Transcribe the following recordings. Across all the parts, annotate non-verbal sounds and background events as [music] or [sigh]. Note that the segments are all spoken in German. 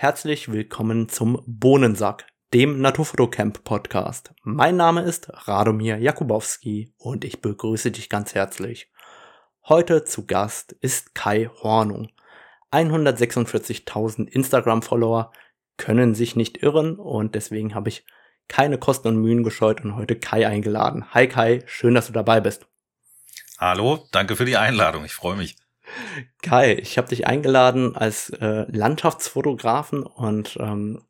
Herzlich willkommen zum Bohnensack, dem Naturfotocamp Podcast. Mein Name ist Radomir Jakubowski und ich begrüße dich ganz herzlich. Heute zu Gast ist Kai Hornung. 146.000 Instagram-Follower können sich nicht irren und deswegen habe ich keine Kosten und Mühen gescheut und heute Kai eingeladen. Hi Kai, schön, dass du dabei bist. Hallo, danke für die Einladung, ich freue mich. Kai, ich habe dich eingeladen als äh, Landschaftsfotografen und ähm,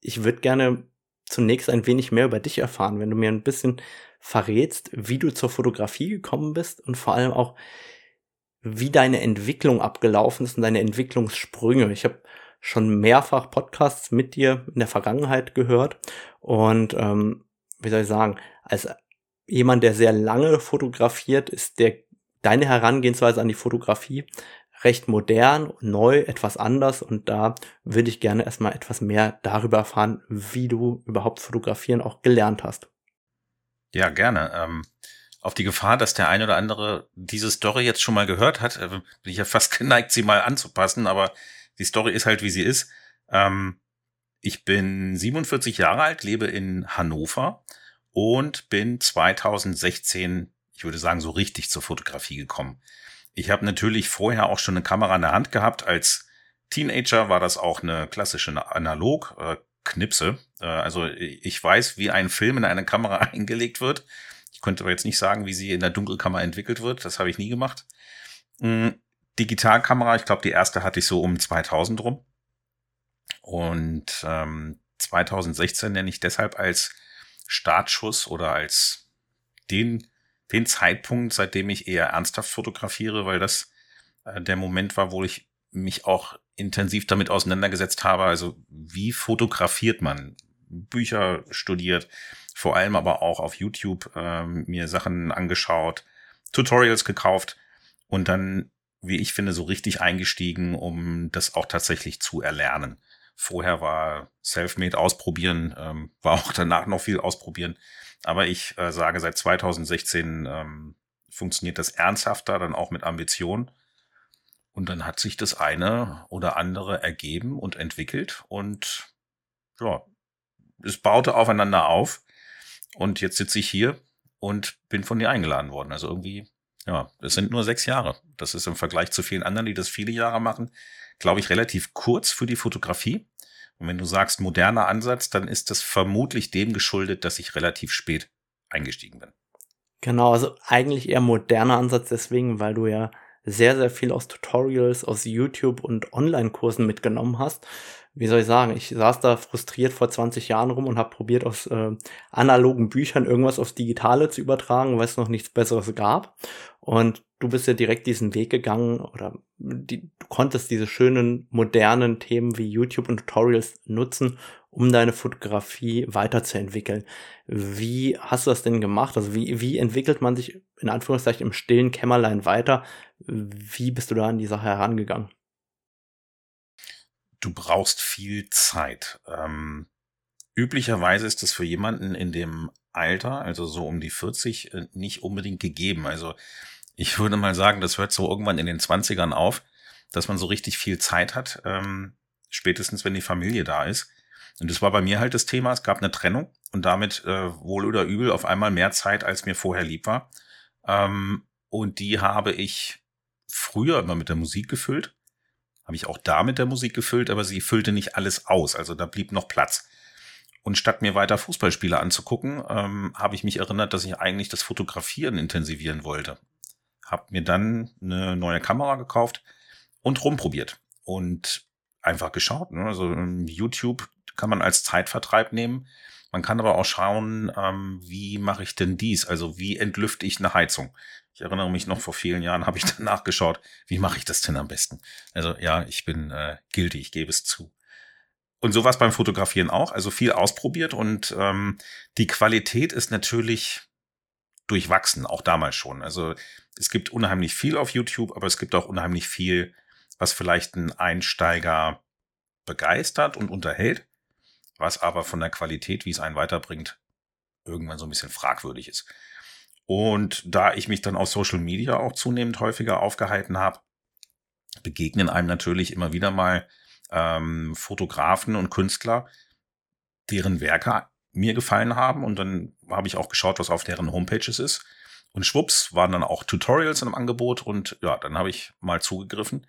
ich würde gerne zunächst ein wenig mehr über dich erfahren, wenn du mir ein bisschen verrätst, wie du zur Fotografie gekommen bist und vor allem auch, wie deine Entwicklung abgelaufen ist und deine Entwicklungssprünge. Ich habe schon mehrfach Podcasts mit dir in der Vergangenheit gehört und ähm, wie soll ich sagen, als jemand, der sehr lange fotografiert, ist der deine Herangehensweise an die Fotografie recht modern, neu, etwas anders und da würde ich gerne erstmal etwas mehr darüber erfahren, wie du überhaupt fotografieren auch gelernt hast. Ja, gerne. Ähm, auf die Gefahr, dass der eine oder andere diese Story jetzt schon mal gehört hat, äh, bin ich ja fast [laughs] geneigt, sie mal anzupassen, aber die Story ist halt, wie sie ist. Ähm, ich bin 47 Jahre alt, lebe in Hannover und bin 2016 ich würde sagen, so richtig zur Fotografie gekommen. Ich habe natürlich vorher auch schon eine Kamera in der Hand gehabt. Als Teenager war das auch eine klassische Analog. Äh. Äh, also ich weiß, wie ein Film in eine Kamera [laughs] eingelegt wird. Ich könnte aber jetzt nicht sagen, wie sie in der Dunkelkammer entwickelt wird. Das habe ich nie gemacht. Mhm. Digitalkamera, ich glaube, die erste hatte ich so um 2000 rum. Und ähm, 2016 nenne ich deshalb als Startschuss oder als den den Zeitpunkt, seitdem ich eher ernsthaft fotografiere, weil das äh, der Moment war, wo ich mich auch intensiv damit auseinandergesetzt habe. Also wie fotografiert man? Bücher studiert, vor allem aber auch auf YouTube äh, mir Sachen angeschaut, Tutorials gekauft und dann, wie ich finde, so richtig eingestiegen, um das auch tatsächlich zu erlernen. Vorher war Selfmade ausprobieren, ähm, war auch danach noch viel ausprobieren. Aber ich äh, sage, seit 2016 ähm, funktioniert das ernsthafter, dann auch mit Ambition. Und dann hat sich das eine oder andere ergeben und entwickelt und ja, es baute aufeinander auf. Und jetzt sitze ich hier und bin von dir eingeladen worden. Also irgendwie, ja, es sind nur sechs Jahre. Das ist im Vergleich zu vielen anderen, die das viele Jahre machen, glaube ich, relativ kurz für die Fotografie. Und wenn du sagst moderner Ansatz, dann ist das vermutlich dem geschuldet, dass ich relativ spät eingestiegen bin. Genau, also eigentlich eher moderner Ansatz deswegen, weil du ja sehr, sehr viel aus Tutorials, aus YouTube und Online-Kursen mitgenommen hast. Wie soll ich sagen, ich saß da frustriert vor 20 Jahren rum und habe probiert, aus äh, analogen Büchern irgendwas aufs Digitale zu übertragen, weil es noch nichts Besseres gab. Und du bist ja direkt diesen Weg gegangen oder die, du konntest diese schönen modernen Themen wie YouTube und Tutorials nutzen, um deine Fotografie weiterzuentwickeln. Wie hast du das denn gemacht? Also wie, wie entwickelt man sich in Anführungszeichen im stillen Kämmerlein weiter? Wie bist du da an die Sache herangegangen? Du brauchst viel Zeit. Ähm, üblicherweise ist es für jemanden in dem Alter, also so um die 40, äh, nicht unbedingt gegeben. Also ich würde mal sagen, das hört so irgendwann in den 20ern auf, dass man so richtig viel Zeit hat, ähm, spätestens wenn die Familie da ist. Und das war bei mir halt das Thema. Es gab eine Trennung und damit äh, wohl oder übel auf einmal mehr Zeit, als mir vorher lieb war. Ähm, und die habe ich früher immer mit der Musik gefüllt. Habe ich auch da mit der Musik gefüllt, aber sie füllte nicht alles aus. Also da blieb noch Platz. Und statt mir weiter Fußballspiele anzugucken, ähm, habe ich mich erinnert, dass ich eigentlich das Fotografieren intensivieren wollte habe mir dann eine neue Kamera gekauft und rumprobiert und einfach geschaut. Ne? Also ähm, YouTube kann man als Zeitvertreib nehmen. Man kann aber auch schauen, ähm, wie mache ich denn dies? Also wie entlüfte ich eine Heizung? Ich erinnere mich noch vor vielen Jahren habe ich danach geschaut, wie mache ich das denn am besten? Also ja, ich bin äh, guilty, ich gebe es zu. Und sowas beim Fotografieren auch, also viel ausprobiert und ähm, die Qualität ist natürlich durchwachsen, auch damals schon. Also es gibt unheimlich viel auf YouTube, aber es gibt auch unheimlich viel, was vielleicht einen Einsteiger begeistert und unterhält, was aber von der Qualität, wie es einen weiterbringt, irgendwann so ein bisschen fragwürdig ist. Und da ich mich dann auf Social Media auch zunehmend häufiger aufgehalten habe, begegnen einem natürlich immer wieder mal ähm, Fotografen und Künstler, deren Werke mir gefallen haben. Und dann habe ich auch geschaut, was auf deren Homepages ist. Und schwupps waren dann auch Tutorials im Angebot. Und ja, dann habe ich mal zugegriffen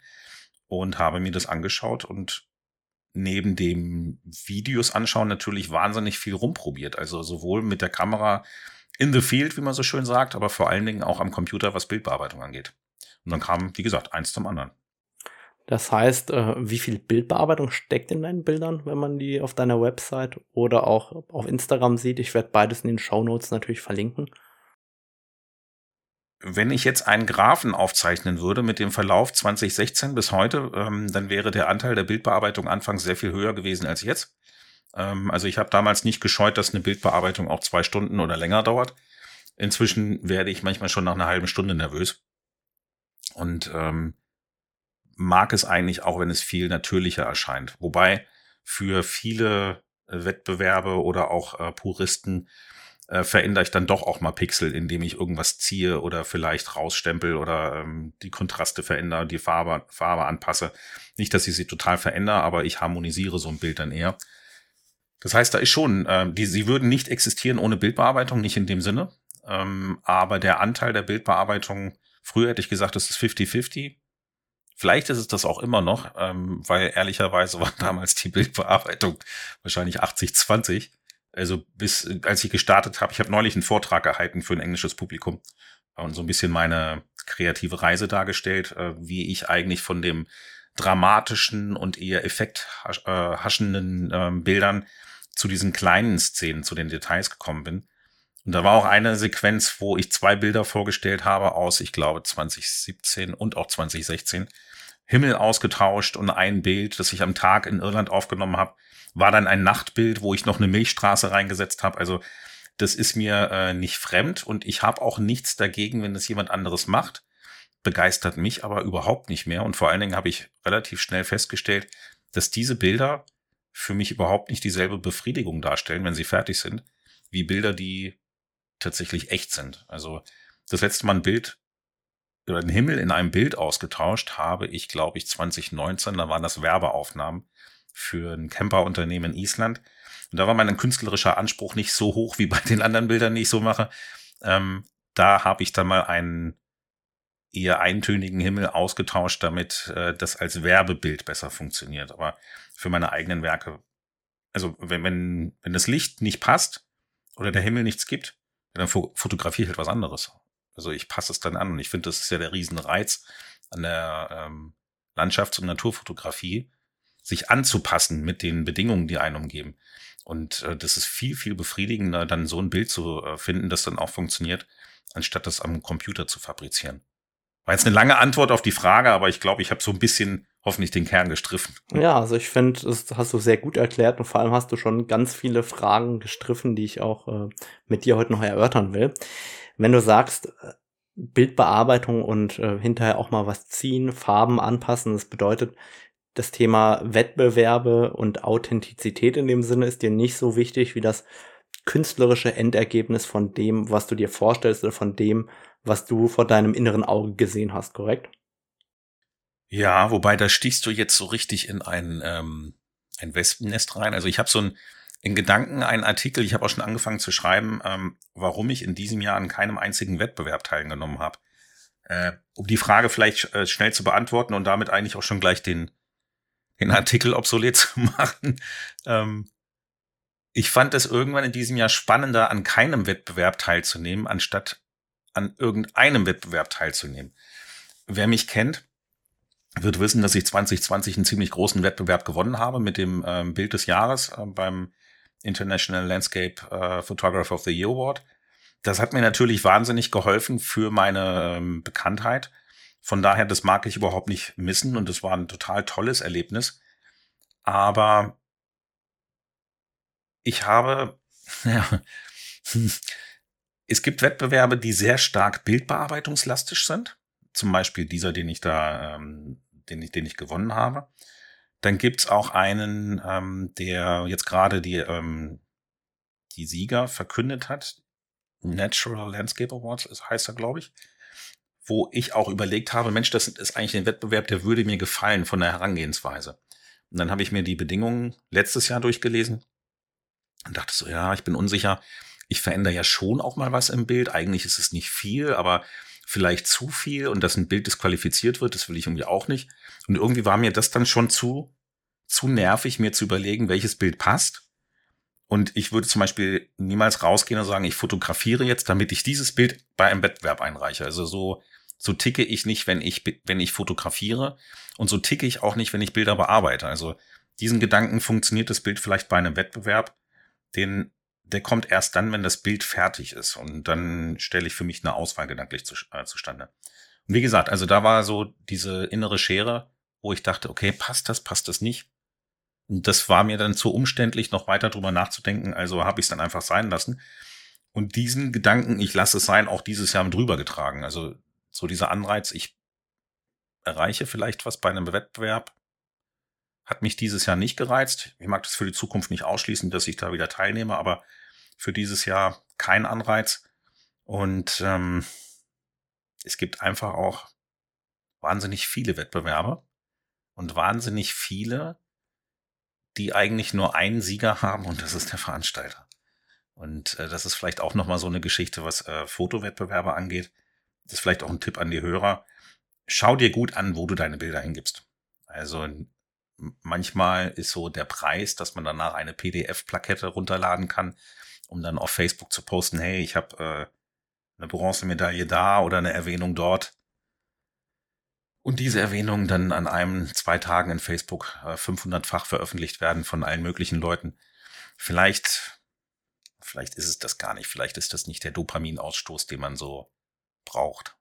und habe mir das angeschaut und neben dem Videos anschauen natürlich wahnsinnig viel rumprobiert. Also sowohl mit der Kamera in the field, wie man so schön sagt, aber vor allen Dingen auch am Computer, was Bildbearbeitung angeht. Und dann kam, wie gesagt, eins zum anderen. Das heißt, äh, wie viel Bildbearbeitung steckt in deinen Bildern, wenn man die auf deiner Website oder auch auf Instagram sieht? Ich werde beides in den Show Notes natürlich verlinken. Wenn ich jetzt einen Graphen aufzeichnen würde mit dem Verlauf 2016 bis heute, ähm, dann wäre der Anteil der Bildbearbeitung anfangs sehr viel höher gewesen als jetzt. Ähm, also ich habe damals nicht gescheut, dass eine Bildbearbeitung auch zwei Stunden oder länger dauert. Inzwischen werde ich manchmal schon nach einer halben Stunde nervös. Und ähm, mag es eigentlich auch, wenn es viel natürlicher erscheint. Wobei für viele Wettbewerbe oder auch äh, Puristen äh, verändere ich dann doch auch mal Pixel, indem ich irgendwas ziehe oder vielleicht rausstempel oder ähm, die Kontraste verändere, die Farbe, Farbe anpasse. Nicht, dass ich sie total verändere, aber ich harmonisiere so ein Bild dann eher. Das heißt, da ist schon, äh, die, sie würden nicht existieren ohne Bildbearbeitung, nicht in dem Sinne. Ähm, aber der Anteil der Bildbearbeitung, früher hätte ich gesagt, das ist 50-50. Vielleicht ist es das auch immer noch, ähm, weil ehrlicherweise war [laughs] damals die Bildbearbeitung wahrscheinlich 80-20. Also bis als ich gestartet habe, ich habe neulich einen Vortrag gehalten für ein englisches Publikum und so ein bisschen meine kreative Reise dargestellt, äh, wie ich eigentlich von dem dramatischen und eher effekthaschenden äh, Bildern zu diesen kleinen Szenen, zu den Details gekommen bin. Und da war auch eine Sequenz, wo ich zwei Bilder vorgestellt habe aus, ich glaube, 2017 und auch 2016. Himmel ausgetauscht und ein Bild, das ich am Tag in Irland aufgenommen habe, war dann ein Nachtbild, wo ich noch eine Milchstraße reingesetzt habe. Also das ist mir äh, nicht fremd und ich habe auch nichts dagegen, wenn das jemand anderes macht. Begeistert mich aber überhaupt nicht mehr. Und vor allen Dingen habe ich relativ schnell festgestellt, dass diese Bilder für mich überhaupt nicht dieselbe Befriedigung darstellen, wenn sie fertig sind, wie Bilder, die tatsächlich echt sind. Also das letzte Mal ein Bild oder den Himmel in einem Bild ausgetauscht habe ich, glaube ich, 2019. Da waren das Werbeaufnahmen für ein Camperunternehmen in Island. Und da war mein künstlerischer Anspruch nicht so hoch wie bei den anderen Bildern, die ich so mache. Ähm, da habe ich dann mal einen eher eintönigen Himmel ausgetauscht, damit äh, das als Werbebild besser funktioniert. Aber für meine eigenen Werke, also wenn, wenn, wenn das Licht nicht passt oder der Himmel nichts gibt, dann fotografiere ich halt was anderes. Also ich passe es dann an und ich finde, das ist ja der Riesenreiz an der ähm, Landschafts- und Naturfotografie, sich anzupassen mit den Bedingungen, die einen umgeben. Und äh, das ist viel, viel befriedigender, dann so ein Bild zu äh, finden, das dann auch funktioniert, anstatt das am Computer zu fabrizieren. War jetzt eine lange Antwort auf die Frage, aber ich glaube, ich habe so ein bisschen hoffentlich den Kern gestriffen. Ja, also ich finde, das hast du sehr gut erklärt und vor allem hast du schon ganz viele Fragen gestriffen, die ich auch äh, mit dir heute noch erörtern will. Wenn du sagst, äh, Bildbearbeitung und äh, hinterher auch mal was ziehen, Farben anpassen, das bedeutet, das Thema Wettbewerbe und Authentizität in dem Sinne ist dir nicht so wichtig wie das künstlerische Endergebnis von dem, was du dir vorstellst oder von dem, was du vor deinem inneren Auge gesehen hast, korrekt? Ja, wobei da stichst du jetzt so richtig in ein, ähm, ein Wespennest rein. Also ich habe so ein, in Gedanken einen Artikel, ich habe auch schon angefangen zu schreiben, ähm, warum ich in diesem Jahr an keinem einzigen Wettbewerb teilgenommen habe. Äh, um die Frage vielleicht äh, schnell zu beantworten und damit eigentlich auch schon gleich den, den Artikel obsolet [laughs] zu machen. Ähm, ich fand es irgendwann in diesem Jahr spannender, an keinem Wettbewerb teilzunehmen, anstatt an irgendeinem Wettbewerb teilzunehmen. Wer mich kennt, wird wissen, dass ich 2020 einen ziemlich großen Wettbewerb gewonnen habe mit dem ähm, Bild des Jahres äh, beim International Landscape äh, Photographer of the Year Award. Das hat mir natürlich wahnsinnig geholfen für meine ähm, Bekanntheit. Von daher, das mag ich überhaupt nicht missen und das war ein total tolles Erlebnis. Aber ich habe, [laughs] ja, es gibt Wettbewerbe, die sehr stark bildbearbeitungslastig sind. Zum Beispiel dieser, den ich da, ähm, den ich, den ich gewonnen habe. Dann gibt's auch einen, ähm, der jetzt gerade die, ähm, die Sieger verkündet hat. Natural Landscape Awards heißt er, glaube ich. Wo ich auch überlegt habe, Mensch, das ist eigentlich ein Wettbewerb, der würde mir gefallen von der Herangehensweise. Und dann habe ich mir die Bedingungen letztes Jahr durchgelesen und dachte so, ja, ich bin unsicher. Ich verändere ja schon auch mal was im Bild. Eigentlich ist es nicht viel, aber vielleicht zu viel und dass ein Bild disqualifiziert wird, das will ich irgendwie auch nicht. Und irgendwie war mir das dann schon zu, zu nervig, mir zu überlegen, welches Bild passt. Und ich würde zum Beispiel niemals rausgehen und sagen, ich fotografiere jetzt, damit ich dieses Bild bei einem Wettbewerb einreiche. Also so, so ticke ich nicht, wenn ich, wenn ich fotografiere. Und so ticke ich auch nicht, wenn ich Bilder bearbeite. Also diesen Gedanken funktioniert das Bild vielleicht bei einem Wettbewerb. Den der kommt erst dann, wenn das Bild fertig ist. Und dann stelle ich für mich eine Auswahl gedanklich zu, äh, zustande. Und wie gesagt, also da war so diese innere Schere, wo ich dachte, okay, passt das, passt das nicht. Und das war mir dann zu umständlich, noch weiter drüber nachzudenken, also habe ich es dann einfach sein lassen. Und diesen Gedanken, ich lasse es sein, auch dieses Jahr drüber getragen. Also so dieser Anreiz, ich erreiche vielleicht was bei einem Wettbewerb, hat mich dieses Jahr nicht gereizt. Ich mag das für die Zukunft nicht ausschließen, dass ich da wieder teilnehme, aber für dieses Jahr kein Anreiz. Und ähm, es gibt einfach auch wahnsinnig viele Wettbewerbe und wahnsinnig viele, die eigentlich nur einen Sieger haben und das ist der Veranstalter. Und äh, das ist vielleicht auch nochmal so eine Geschichte, was äh, Fotowettbewerbe angeht. Das ist vielleicht auch ein Tipp an die Hörer. Schau dir gut an, wo du deine Bilder hingibst. Also manchmal ist so der Preis, dass man danach eine PDF-Plakette runterladen kann, um dann auf Facebook zu posten, hey, ich habe äh, eine Bronzemedaille da oder eine Erwähnung dort. Und diese Erwähnungen dann an einem, zwei Tagen in Facebook äh, 500-fach veröffentlicht werden von allen möglichen Leuten. Vielleicht, vielleicht ist es das gar nicht. Vielleicht ist das nicht der Dopaminausstoß, den man so braucht.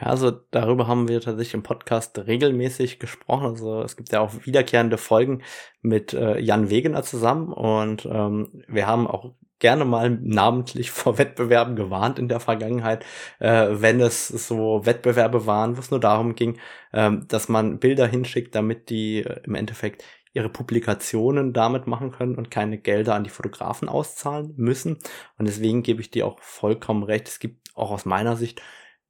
Ja, also darüber haben wir tatsächlich im Podcast regelmäßig gesprochen. Also es gibt ja auch wiederkehrende Folgen mit äh, Jan Wegener zusammen und ähm, wir haben auch gerne mal namentlich [laughs] vor Wettbewerben gewarnt in der Vergangenheit, äh, wenn es so Wettbewerbe waren, wo es nur darum ging, ähm, dass man Bilder hinschickt, damit die äh, im Endeffekt ihre Publikationen damit machen können und keine Gelder an die Fotografen auszahlen müssen. Und deswegen gebe ich dir auch vollkommen recht. Es gibt auch aus meiner Sicht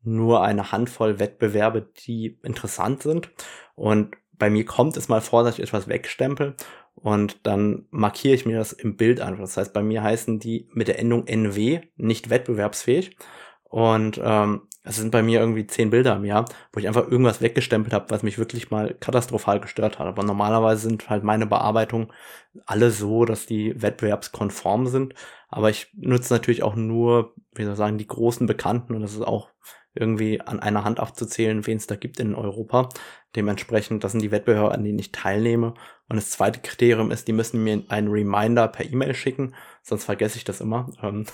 nur eine Handvoll Wettbewerbe, die interessant sind. Und bei mir kommt es mal vor, dass ich etwas wegstempel und dann markiere ich mir das im Bild einfach. Das heißt, bei mir heißen die mit der Endung NW nicht wettbewerbsfähig. Und ähm, es sind bei mir irgendwie zehn Bilder im Jahr, wo ich einfach irgendwas weggestempelt habe, was mich wirklich mal katastrophal gestört hat. Aber normalerweise sind halt meine Bearbeitungen alle so, dass die wettbewerbskonform sind. Aber ich nutze natürlich auch nur, wie soll ich sagen, die großen Bekannten und das ist auch irgendwie an einer Hand aufzuzählen, wen es da gibt in Europa. Dementsprechend, das sind die Wettbewerbe, an denen ich teilnehme. Und das zweite Kriterium ist, die müssen mir einen Reminder per E-Mail schicken, sonst vergesse ich das immer. Ähm,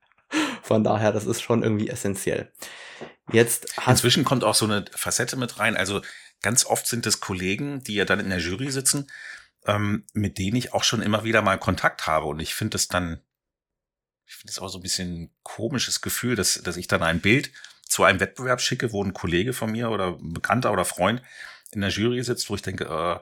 [laughs] von daher, das ist schon irgendwie essentiell. Jetzt Inzwischen kommt auch so eine Facette mit rein. Also ganz oft sind es Kollegen, die ja dann in der Jury sitzen, ähm, mit denen ich auch schon immer wieder mal Kontakt habe. Und ich finde es dann, ich finde es auch so ein bisschen komisches Gefühl, dass, dass ich dann ein Bild zu einem Wettbewerb schicke, wo ein Kollege von mir oder ein Bekannter oder Freund in der Jury sitzt, wo ich denke, äh,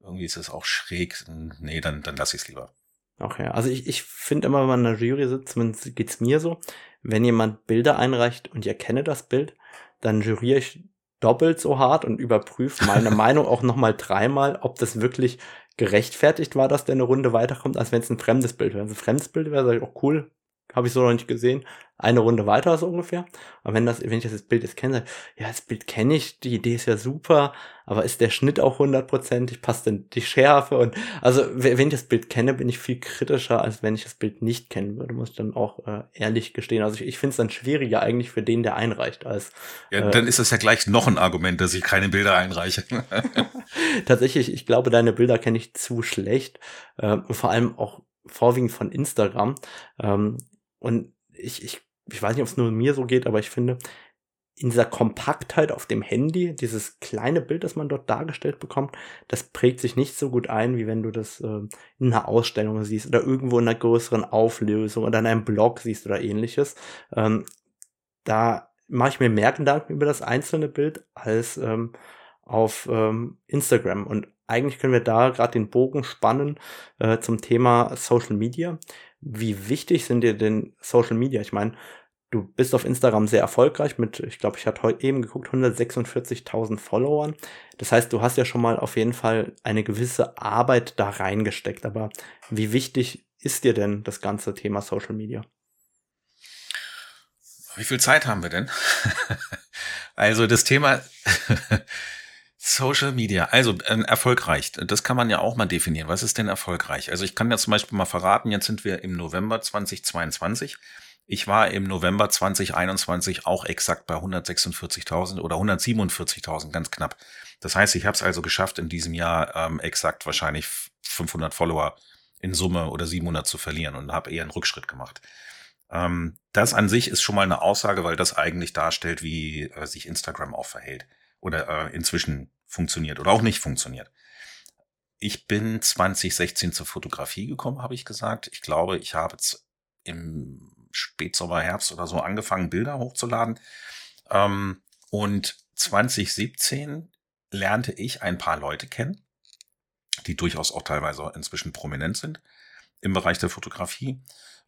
irgendwie ist es auch schräg. Nee, dann, dann lasse ich es lieber. Okay, also ich, ich finde immer, wenn man in der Jury sitzt, zumindest geht's mir so, wenn jemand Bilder einreicht und ich erkenne das Bild, dann juriere ich doppelt so hart und überprüfe meine [laughs] Meinung auch nochmal dreimal, ob das wirklich gerechtfertigt war, dass der eine Runde weiterkommt, als wenn es ein fremdes Bild wäre. Wenn es ein fremdes Bild wäre, sage ich, oh cool, habe ich so noch nicht gesehen eine Runde weiter so ungefähr. Aber wenn das, wenn ich das Bild jetzt kenne, ja, das Bild kenne ich, die Idee ist ja super, aber ist der Schnitt auch hundertprozentig, passt denn die Schärfe und also wenn ich das Bild kenne, bin ich viel kritischer, als wenn ich das Bild nicht kennen würde, muss ich dann auch äh, ehrlich gestehen. Also ich, ich finde es dann schwieriger eigentlich für den, der einreicht, als Ja, äh, dann ist das ja gleich noch ein Argument, dass ich keine Bilder einreiche. [laughs] [laughs] Tatsächlich, ich glaube, deine Bilder kenne ich zu schlecht. Äh, vor allem auch vorwiegend von Instagram. Ähm, und ich, ich ich weiß nicht, ob es nur mir so geht, aber ich finde, in dieser Kompaktheit auf dem Handy, dieses kleine Bild, das man dort dargestellt bekommt, das prägt sich nicht so gut ein, wie wenn du das äh, in einer Ausstellung siehst oder irgendwo in einer größeren Auflösung oder in einem Blog siehst oder ähnliches. Ähm, da mache ich mir mehr Gedanken über das einzelne Bild als ähm, auf ähm, Instagram. Und eigentlich können wir da gerade den Bogen spannen äh, zum Thema Social Media. Wie wichtig sind dir denn Social Media? Ich meine, Du bist auf Instagram sehr erfolgreich mit, ich glaube, ich hatte heute eben geguckt, 146.000 Followern. Das heißt, du hast ja schon mal auf jeden Fall eine gewisse Arbeit da reingesteckt. Aber wie wichtig ist dir denn das ganze Thema Social Media? Wie viel Zeit haben wir denn? [laughs] also das Thema [laughs] Social Media, also äh, erfolgreich, das kann man ja auch mal definieren. Was ist denn erfolgreich? Also ich kann ja zum Beispiel mal verraten, jetzt sind wir im November 2022 ich war im November 2021 auch exakt bei 146.000 oder 147.000, ganz knapp. Das heißt, ich habe es also geschafft, in diesem Jahr ähm, exakt wahrscheinlich 500 Follower in Summe oder 700 zu verlieren und habe eher einen Rückschritt gemacht. Ähm, das an sich ist schon mal eine Aussage, weil das eigentlich darstellt, wie äh, sich Instagram auch verhält oder äh, inzwischen funktioniert oder auch nicht funktioniert. Ich bin 2016 zur Fotografie gekommen, habe ich gesagt. Ich glaube, ich habe im Spätsommer, Herbst oder so angefangen, Bilder hochzuladen. Ähm, und 2017 lernte ich ein paar Leute kennen, die durchaus auch teilweise inzwischen prominent sind im Bereich der Fotografie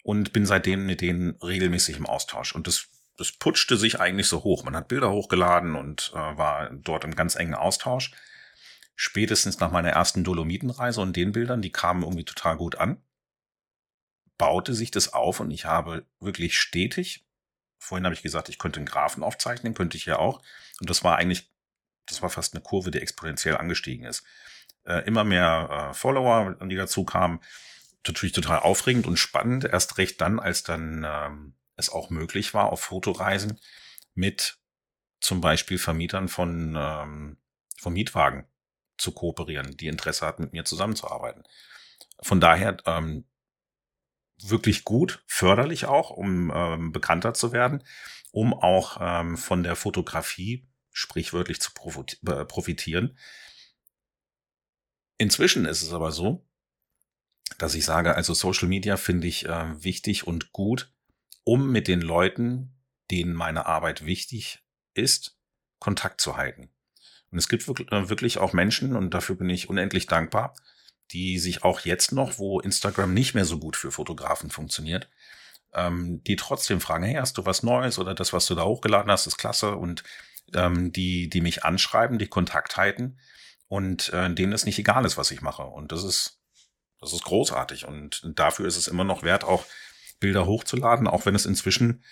und bin seitdem mit denen regelmäßig im Austausch. Und das, das putschte sich eigentlich so hoch. Man hat Bilder hochgeladen und äh, war dort im ganz engen Austausch. Spätestens nach meiner ersten Dolomitenreise und den Bildern, die kamen irgendwie total gut an baute sich das auf und ich habe wirklich stetig, vorhin habe ich gesagt, ich könnte einen Graphen aufzeichnen, könnte ich ja auch. Und das war eigentlich, das war fast eine Kurve, die exponentiell angestiegen ist. Äh, immer mehr äh, Follower, die dazu kamen. Natürlich total aufregend und spannend. Erst recht dann, als dann ähm, es auch möglich war, auf Fotoreisen mit zum Beispiel Vermietern von, ähm, von Mietwagen zu kooperieren, die Interesse hatten, mit mir zusammenzuarbeiten. Von daher, ähm, wirklich gut, förderlich auch, um ähm, bekannter zu werden, um auch ähm, von der Fotografie sprichwörtlich zu äh, profitieren. Inzwischen ist es aber so, dass ich sage, also Social Media finde ich äh, wichtig und gut, um mit den Leuten, denen meine Arbeit wichtig ist, Kontakt zu halten. Und es gibt äh, wirklich auch Menschen, und dafür bin ich unendlich dankbar, die sich auch jetzt noch, wo Instagram nicht mehr so gut für Fotografen funktioniert, ähm, die trotzdem fragen, hey, hast du was Neues oder das, was du da hochgeladen hast, ist klasse und ähm, die, die mich anschreiben, die Kontakt halten und äh, denen es nicht egal ist, was ich mache. Und das ist, das ist großartig und dafür ist es immer noch wert, auch Bilder hochzuladen, auch wenn es inzwischen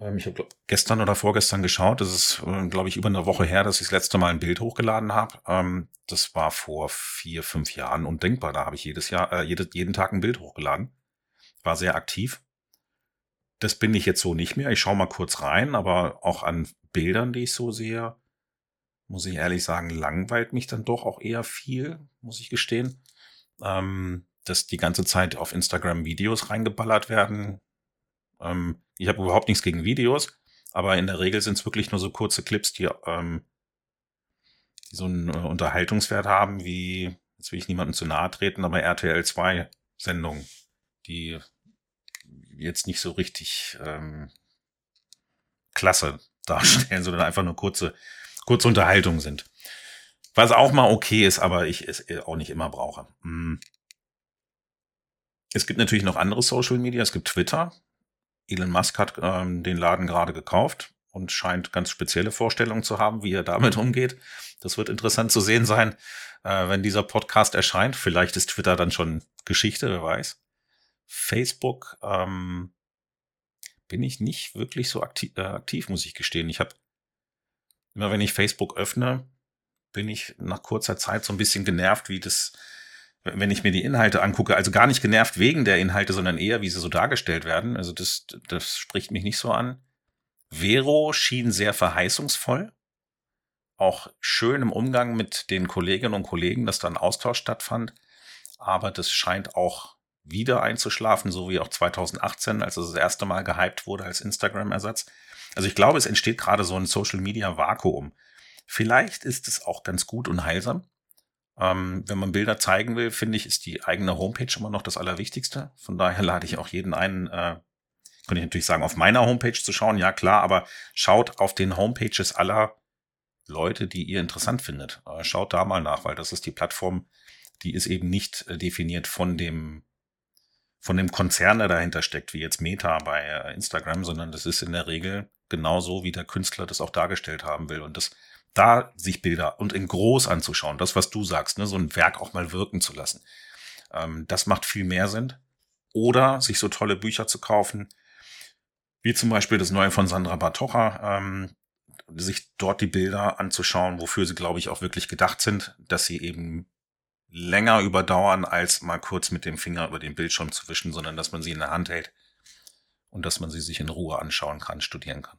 ähm, ich habe gestern oder vorgestern geschaut. Das ist, äh, glaube ich, über eine Woche her, dass ich das letzte Mal ein Bild hochgeladen habe. Ähm, das war vor vier, fünf Jahren undenkbar. Da habe ich jedes Jahr, äh, jede, jeden Tag ein Bild hochgeladen. War sehr aktiv. Das bin ich jetzt so nicht mehr. Ich schaue mal kurz rein, aber auch an Bildern, die ich so sehe, muss ich ehrlich sagen, langweilt mich dann doch auch eher viel, muss ich gestehen. Ähm, dass die ganze Zeit auf Instagram Videos reingeballert werden, ähm, ich habe überhaupt nichts gegen Videos, aber in der Regel sind es wirklich nur so kurze Clips, die, ähm, die so einen äh, Unterhaltungswert haben, wie, jetzt will ich niemandem zu nahe treten, aber RTL 2 Sendungen, die jetzt nicht so richtig ähm, klasse [laughs] darstellen, sondern einfach nur kurze, kurze Unterhaltungen sind. Was auch mal okay ist, aber ich es auch nicht immer brauche. Hm. Es gibt natürlich noch andere Social Media. Es gibt Twitter. Elon Musk hat ähm, den Laden gerade gekauft und scheint ganz spezielle Vorstellungen zu haben, wie er damit umgeht. Das wird interessant zu sehen sein, äh, wenn dieser Podcast erscheint. Vielleicht ist Twitter dann schon Geschichte, wer weiß. Facebook ähm, bin ich nicht wirklich so aktiv, äh, aktiv muss ich gestehen. Ich habe immer, wenn ich Facebook öffne, bin ich nach kurzer Zeit so ein bisschen genervt, wie das wenn ich mir die Inhalte angucke, also gar nicht genervt wegen der Inhalte, sondern eher, wie sie so dargestellt werden. Also das, das spricht mich nicht so an. Vero schien sehr verheißungsvoll. Auch schön im Umgang mit den Kolleginnen und Kollegen, dass da ein Austausch stattfand. Aber das scheint auch wieder einzuschlafen, so wie auch 2018, als es das erste Mal gehypt wurde als Instagram-Ersatz. Also ich glaube, es entsteht gerade so ein Social-Media-Vakuum. Vielleicht ist es auch ganz gut und heilsam, ähm, wenn man Bilder zeigen will, finde ich, ist die eigene Homepage immer noch das Allerwichtigste. Von daher lade ich auch jeden ein, äh, könnte ich natürlich sagen, auf meiner Homepage zu schauen, ja klar, aber schaut auf den Homepages aller Leute, die ihr interessant findet. Äh, schaut da mal nach, weil das ist die Plattform, die ist eben nicht äh, definiert von dem von dem Konzern, der dahinter steckt, wie jetzt Meta bei äh, Instagram, sondern das ist in der Regel genauso, wie der Künstler das auch dargestellt haben will. Und das, da sich Bilder und in groß anzuschauen, das, was du sagst, ne, so ein Werk auch mal wirken zu lassen, ähm, das macht viel mehr Sinn. Oder sich so tolle Bücher zu kaufen, wie zum Beispiel das neue von Sandra Bartocha, ähm, sich dort die Bilder anzuschauen, wofür sie, glaube ich, auch wirklich gedacht sind, dass sie eben länger überdauern, als mal kurz mit dem Finger über den Bildschirm zu wischen, sondern dass man sie in der Hand hält und dass man sie sich in Ruhe anschauen kann, studieren kann.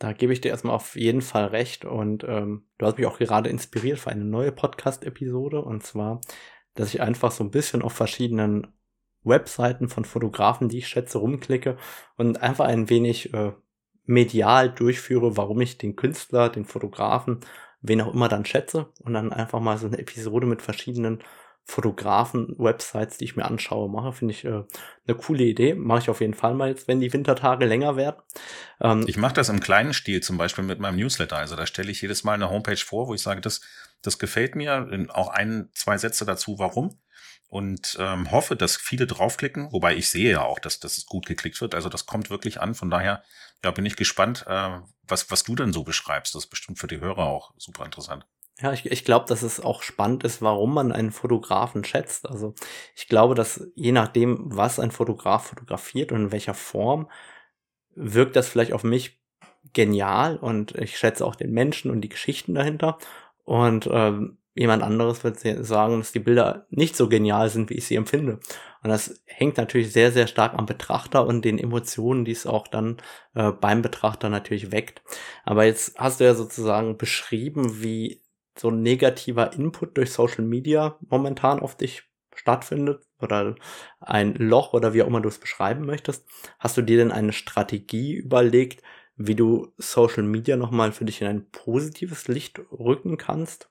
Da gebe ich dir erstmal auf jeden Fall recht und ähm, du hast mich auch gerade inspiriert für eine neue Podcast-Episode und zwar, dass ich einfach so ein bisschen auf verschiedenen Webseiten von Fotografen, die ich schätze, rumklicke und einfach ein wenig äh, medial durchführe, warum ich den Künstler, den Fotografen wen auch immer dann schätze und dann einfach mal so eine Episode mit verschiedenen Fotografen, Websites, die ich mir anschaue, mache, finde ich äh, eine coole Idee. Mache ich auf jeden Fall mal jetzt, wenn die Wintertage länger werden. Ähm, ich mache das im kleinen Stil, zum Beispiel mit meinem Newsletter. Also da stelle ich jedes Mal eine Homepage vor, wo ich sage, das, das gefällt mir. Auch ein, zwei Sätze dazu, warum und ähm, hoffe, dass viele draufklicken, wobei ich sehe ja auch, dass, dass es gut geklickt wird. Also das kommt wirklich an. Von daher ja, bin ich gespannt, äh, was, was du denn so beschreibst. Das ist bestimmt für die Hörer auch super interessant. Ja, ich, ich glaube, dass es auch spannend ist, warum man einen Fotografen schätzt. Also ich glaube, dass je nachdem, was ein Fotograf fotografiert und in welcher Form, wirkt das vielleicht auf mich genial und ich schätze auch den Menschen und die Geschichten dahinter. Und ähm, jemand anderes wird sagen, dass die Bilder nicht so genial sind, wie ich sie empfinde. Und das hängt natürlich sehr, sehr stark am Betrachter und den Emotionen, die es auch dann äh, beim Betrachter natürlich weckt. Aber jetzt hast du ja sozusagen beschrieben, wie so ein negativer Input durch Social Media momentan auf dich stattfindet oder ein Loch oder wie auch immer du es beschreiben möchtest. Hast du dir denn eine Strategie überlegt, wie du Social Media nochmal für dich in ein positives Licht rücken kannst?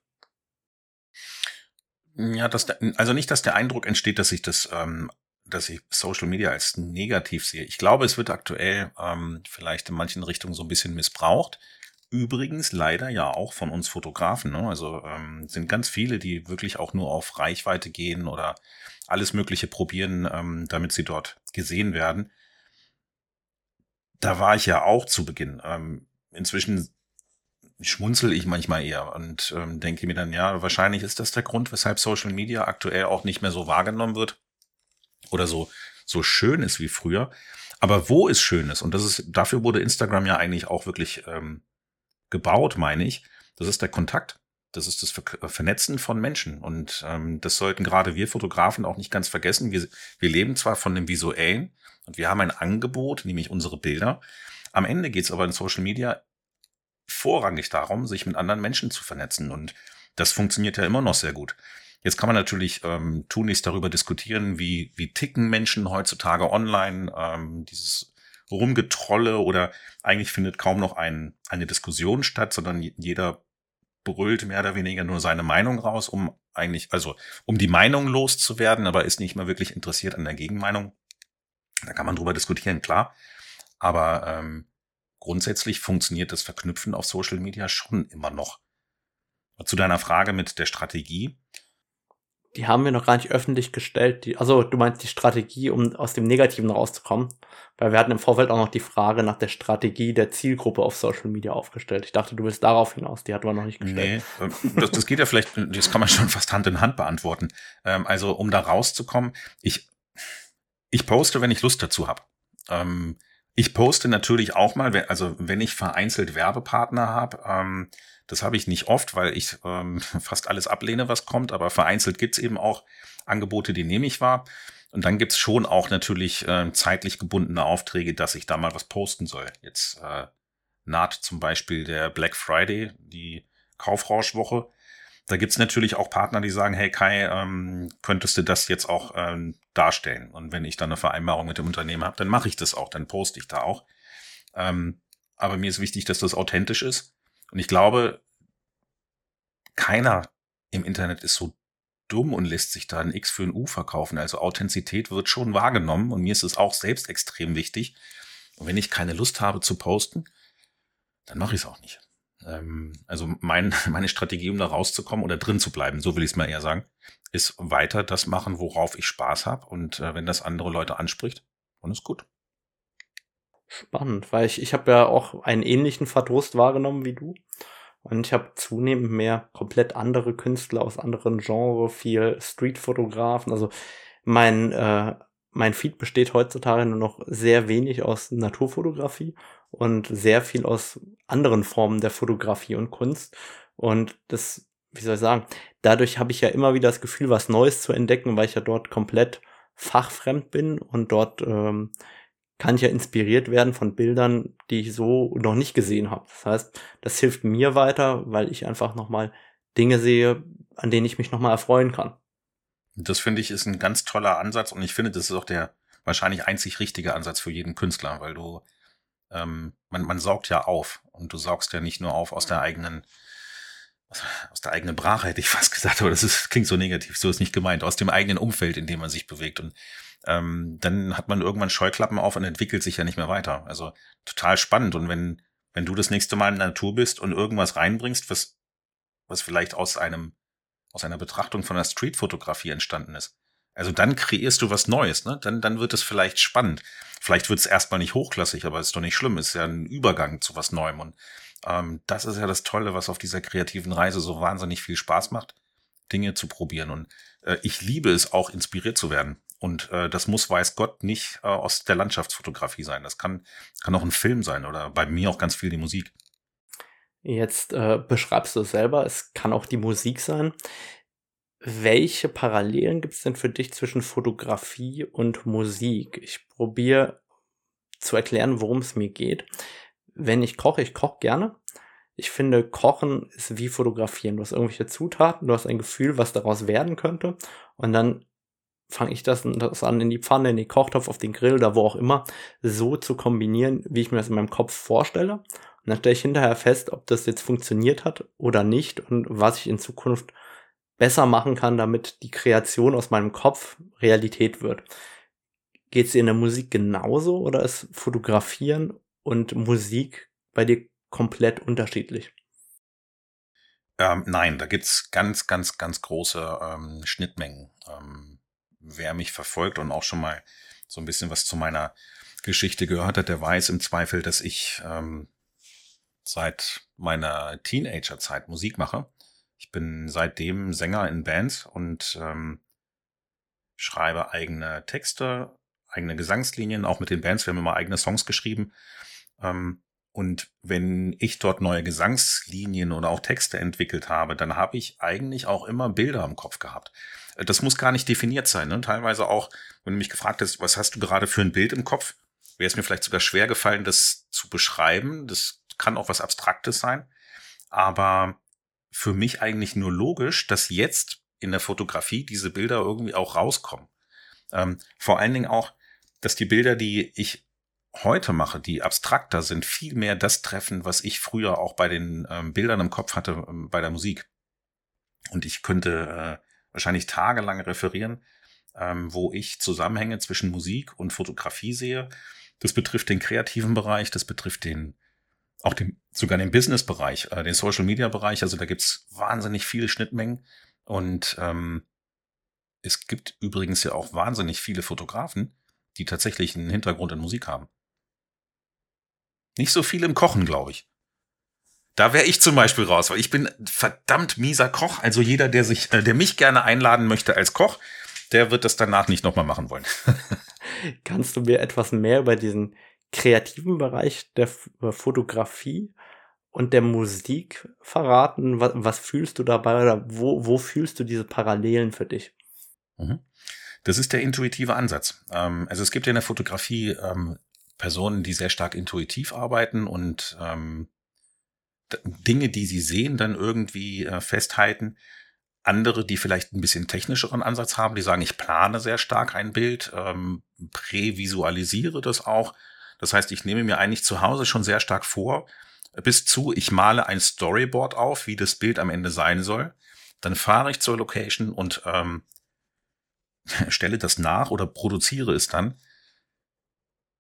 Ja, dass der, also nicht, dass der Eindruck entsteht, dass ich das, ähm, dass ich Social Media als negativ sehe. Ich glaube, es wird aktuell ähm, vielleicht in manchen Richtungen so ein bisschen missbraucht. Übrigens leider ja auch von uns Fotografen. Ne? Also ähm, sind ganz viele, die wirklich auch nur auf Reichweite gehen oder alles Mögliche probieren, ähm, damit sie dort gesehen werden. Da war ich ja auch zu Beginn. Ähm, inzwischen schmunzel ich manchmal eher und ähm, denke mir dann, ja, wahrscheinlich ist das der Grund, weshalb Social Media aktuell auch nicht mehr so wahrgenommen wird oder so, so schön ist wie früher. Aber wo es schön ist, und das ist, dafür wurde Instagram ja eigentlich auch wirklich ähm, gebaut, meine ich, das ist der Kontakt. Das ist das Ver Vernetzen von Menschen. Und ähm, das sollten gerade wir Fotografen auch nicht ganz vergessen. Wir, wir leben zwar von dem Visuellen und wir haben ein Angebot, nämlich unsere Bilder. Am Ende geht es aber in Social Media vorrangig darum, sich mit anderen Menschen zu vernetzen. Und das funktioniert ja immer noch sehr gut. Jetzt kann man natürlich ähm, tunlichst darüber diskutieren, wie, wie ticken Menschen heutzutage online, ähm, dieses Rumgetrolle oder eigentlich findet kaum noch ein, eine Diskussion statt, sondern jeder brüllt mehr oder weniger nur seine Meinung raus, um eigentlich, also um die Meinung loszuwerden, aber ist nicht mal wirklich interessiert an der Gegenmeinung. Da kann man drüber diskutieren, klar. Aber ähm, grundsätzlich funktioniert das Verknüpfen auf Social Media schon immer noch. Zu deiner Frage mit der Strategie. Die haben wir noch gar nicht öffentlich gestellt. Die, also du meinst die Strategie, um aus dem Negativen rauszukommen? Weil wir hatten im Vorfeld auch noch die Frage nach der Strategie der Zielgruppe auf Social Media aufgestellt. Ich dachte, du willst darauf hinaus. Die hatten wir noch nicht gestellt. Nee, äh, das, das geht ja vielleicht, das kann man schon fast Hand in Hand beantworten. Ähm, also um da rauszukommen, ich, ich poste, wenn ich Lust dazu habe. Ähm, ich poste natürlich auch mal, also wenn ich vereinzelt Werbepartner habe, ähm, das habe ich nicht oft, weil ich ähm, [laughs] fast alles ablehne, was kommt, aber vereinzelt gibt's eben auch Angebote, die nehme ich wahr. Und dann gibt's schon auch natürlich äh, zeitlich gebundene Aufträge, dass ich da mal was posten soll. Jetzt äh, naht zum Beispiel der Black Friday, die Kaufrauschwoche. Da gibt's natürlich auch Partner, die sagen, hey Kai, ähm, könntest du das jetzt auch ähm, darstellen? Und wenn ich dann eine Vereinbarung mit dem Unternehmen habe, dann mache ich das auch, dann poste ich da auch. Ähm, aber mir ist wichtig, dass das authentisch ist. Und ich glaube, keiner im Internet ist so dumm und lässt sich da ein X für ein U verkaufen. Also Authentizität wird schon wahrgenommen und mir ist es auch selbst extrem wichtig. Und wenn ich keine Lust habe zu posten, dann mache ich es auch nicht. Ähm, also mein, [laughs] meine Strategie, um da rauszukommen oder drin zu bleiben, so will ich es mal eher sagen, ist weiter das machen, worauf ich Spaß habe. Und äh, wenn das andere Leute anspricht, dann ist gut. Spannend, weil ich, ich habe ja auch einen ähnlichen Verdruss wahrgenommen wie du. Und ich habe zunehmend mehr komplett andere Künstler aus anderen Genres, viel Streetfotografen. Also mein, äh, mein Feed besteht heutzutage nur noch sehr wenig aus Naturfotografie und sehr viel aus anderen Formen der Fotografie und Kunst. Und das, wie soll ich sagen, dadurch habe ich ja immer wieder das Gefühl, was Neues zu entdecken, weil ich ja dort komplett fachfremd bin und dort ähm, kann ich ja inspiriert werden von Bildern, die ich so noch nicht gesehen habe. Das heißt, das hilft mir weiter, weil ich einfach nochmal Dinge sehe, an denen ich mich nochmal erfreuen kann. Das finde ich ist ein ganz toller Ansatz und ich finde, das ist auch der wahrscheinlich einzig richtige Ansatz für jeden Künstler, weil du ähm, man, man saugt ja auf und du saugst ja nicht nur auf aus der eigenen aus der eigenen Brache hätte ich [laughs] fast gesagt, aber das ist, klingt so negativ, so ist nicht gemeint, aus dem eigenen Umfeld, in dem man sich bewegt. Und ähm, dann hat man irgendwann Scheuklappen auf und entwickelt sich ja nicht mehr weiter. Also total spannend. Und wenn, wenn du das nächste Mal in der Natur bist und irgendwas reinbringst, was, was vielleicht aus einem, aus einer Betrachtung von der Streetfotografie entstanden ist, also dann kreierst du was Neues, ne? Dann, dann wird es vielleicht spannend. Vielleicht wird es erstmal nicht hochklassig, aber ist doch nicht schlimm. Ist ja ein Übergang zu was Neuem. Und ähm, das ist ja das Tolle, was auf dieser kreativen Reise so wahnsinnig viel Spaß macht, Dinge zu probieren. Und äh, ich liebe es auch, inspiriert zu werden. Und äh, das muss, weiß Gott, nicht äh, aus der Landschaftsfotografie sein. Das kann, kann auch ein Film sein oder bei mir auch ganz viel die Musik. Jetzt äh, beschreibst du es selber, es kann auch die Musik sein. Welche Parallelen gibt es denn für dich zwischen Fotografie und Musik? Ich probiere zu erklären, worum es mir geht. Wenn ich koche, ich koche gerne. Ich finde, Kochen ist wie Fotografieren. Du hast irgendwelche Zutaten, du hast ein Gefühl, was daraus werden könnte. Und dann fange ich das, das an, in die Pfanne, in den Kochtopf, auf den Grill, da wo auch immer, so zu kombinieren, wie ich mir das in meinem Kopf vorstelle. Und dann stelle ich hinterher fest, ob das jetzt funktioniert hat oder nicht und was ich in Zukunft besser machen kann, damit die Kreation aus meinem Kopf Realität wird. Geht es dir in der Musik genauso oder ist Fotografieren und Musik bei dir komplett unterschiedlich? Ähm, nein, da gibt's ganz, ganz, ganz große ähm, Schnittmengen. Ähm, wer mich verfolgt und auch schon mal so ein bisschen was zu meiner Geschichte gehört hat, der weiß im Zweifel, dass ich ähm, seit meiner Teenagerzeit Musik mache. Ich bin seitdem Sänger in Bands und ähm, schreibe eigene Texte, eigene Gesangslinien, auch mit den Bands. Wir haben immer eigene Songs geschrieben. Ähm, und wenn ich dort neue Gesangslinien oder auch Texte entwickelt habe, dann habe ich eigentlich auch immer Bilder im Kopf gehabt. Das muss gar nicht definiert sein. Ne? Teilweise auch, wenn du mich gefragt hast, was hast du gerade für ein Bild im Kopf, wäre es mir vielleicht sogar schwer gefallen, das zu beschreiben. Das kann auch was Abstraktes sein. Aber für mich eigentlich nur logisch, dass jetzt in der Fotografie diese Bilder irgendwie auch rauskommen. Ähm, vor allen Dingen auch, dass die Bilder, die ich heute mache, die abstrakter sind, viel mehr das treffen, was ich früher auch bei den ähm, Bildern im Kopf hatte ähm, bei der Musik. Und ich könnte äh, wahrscheinlich tagelang referieren, ähm, wo ich Zusammenhänge zwischen Musik und Fotografie sehe. Das betrifft den kreativen Bereich, das betrifft den auch den, sogar den Business-Bereich, äh, den Social-Media-Bereich. Also da gibt's wahnsinnig viele Schnittmengen. Und ähm, es gibt übrigens ja auch wahnsinnig viele Fotografen, die tatsächlich einen Hintergrund in Musik haben. Nicht so viel im Kochen, glaube ich. Da wäre ich zum Beispiel raus, weil ich bin verdammt mieser Koch. Also jeder, der sich, äh, der mich gerne einladen möchte als Koch, der wird das danach nicht nochmal machen wollen. [laughs] Kannst du mir etwas mehr über diesen kreativen Bereich der Fotografie und der Musik verraten? Was, was, fühlst du dabei oder wo, wo fühlst du diese Parallelen für dich? Mhm. Das ist der intuitive Ansatz. Ähm, also es gibt ja in der Fotografie ähm, Personen, die sehr stark intuitiv arbeiten und ähm, Dinge, die sie sehen, dann irgendwie äh, festhalten. Andere, die vielleicht ein bisschen technischeren Ansatz haben, die sagen, ich plane sehr stark ein Bild, ähm, prävisualisiere das auch das heißt, ich nehme mir eigentlich zu Hause schon sehr stark vor, bis zu, ich male ein Storyboard auf, wie das Bild am Ende sein soll. Dann fahre ich zur Location und ähm, [laughs] stelle das nach oder produziere es dann.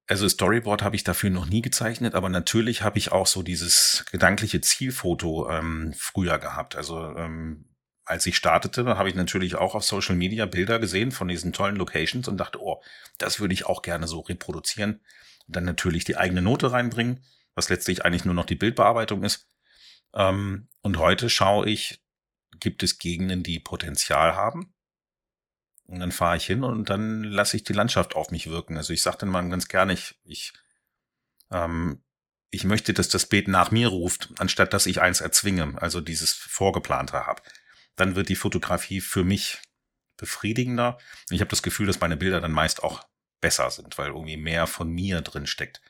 Also Storyboard habe ich dafür noch nie gezeichnet, aber natürlich habe ich auch so dieses gedankliche Zielfoto ähm, früher gehabt. Also ähm, als ich startete, habe ich natürlich auch auf Social Media Bilder gesehen von diesen tollen Locations und dachte, oh, das würde ich auch gerne so reproduzieren. Und dann natürlich die eigene Note reinbringen, was letztlich eigentlich nur noch die Bildbearbeitung ist. Ähm, und heute schaue ich, gibt es Gegenden, die Potenzial haben? Und dann fahre ich hin und dann lasse ich die Landschaft auf mich wirken. Also ich sage dann mal ganz gerne, ich, ich, ähm, ich möchte, dass das Beet nach mir ruft, anstatt dass ich eins erzwinge, also dieses Vorgeplante habe. Dann wird die Fotografie für mich befriedigender. Ich habe das Gefühl, dass meine Bilder dann meist auch besser sind, weil irgendwie mehr von mir drin steckt.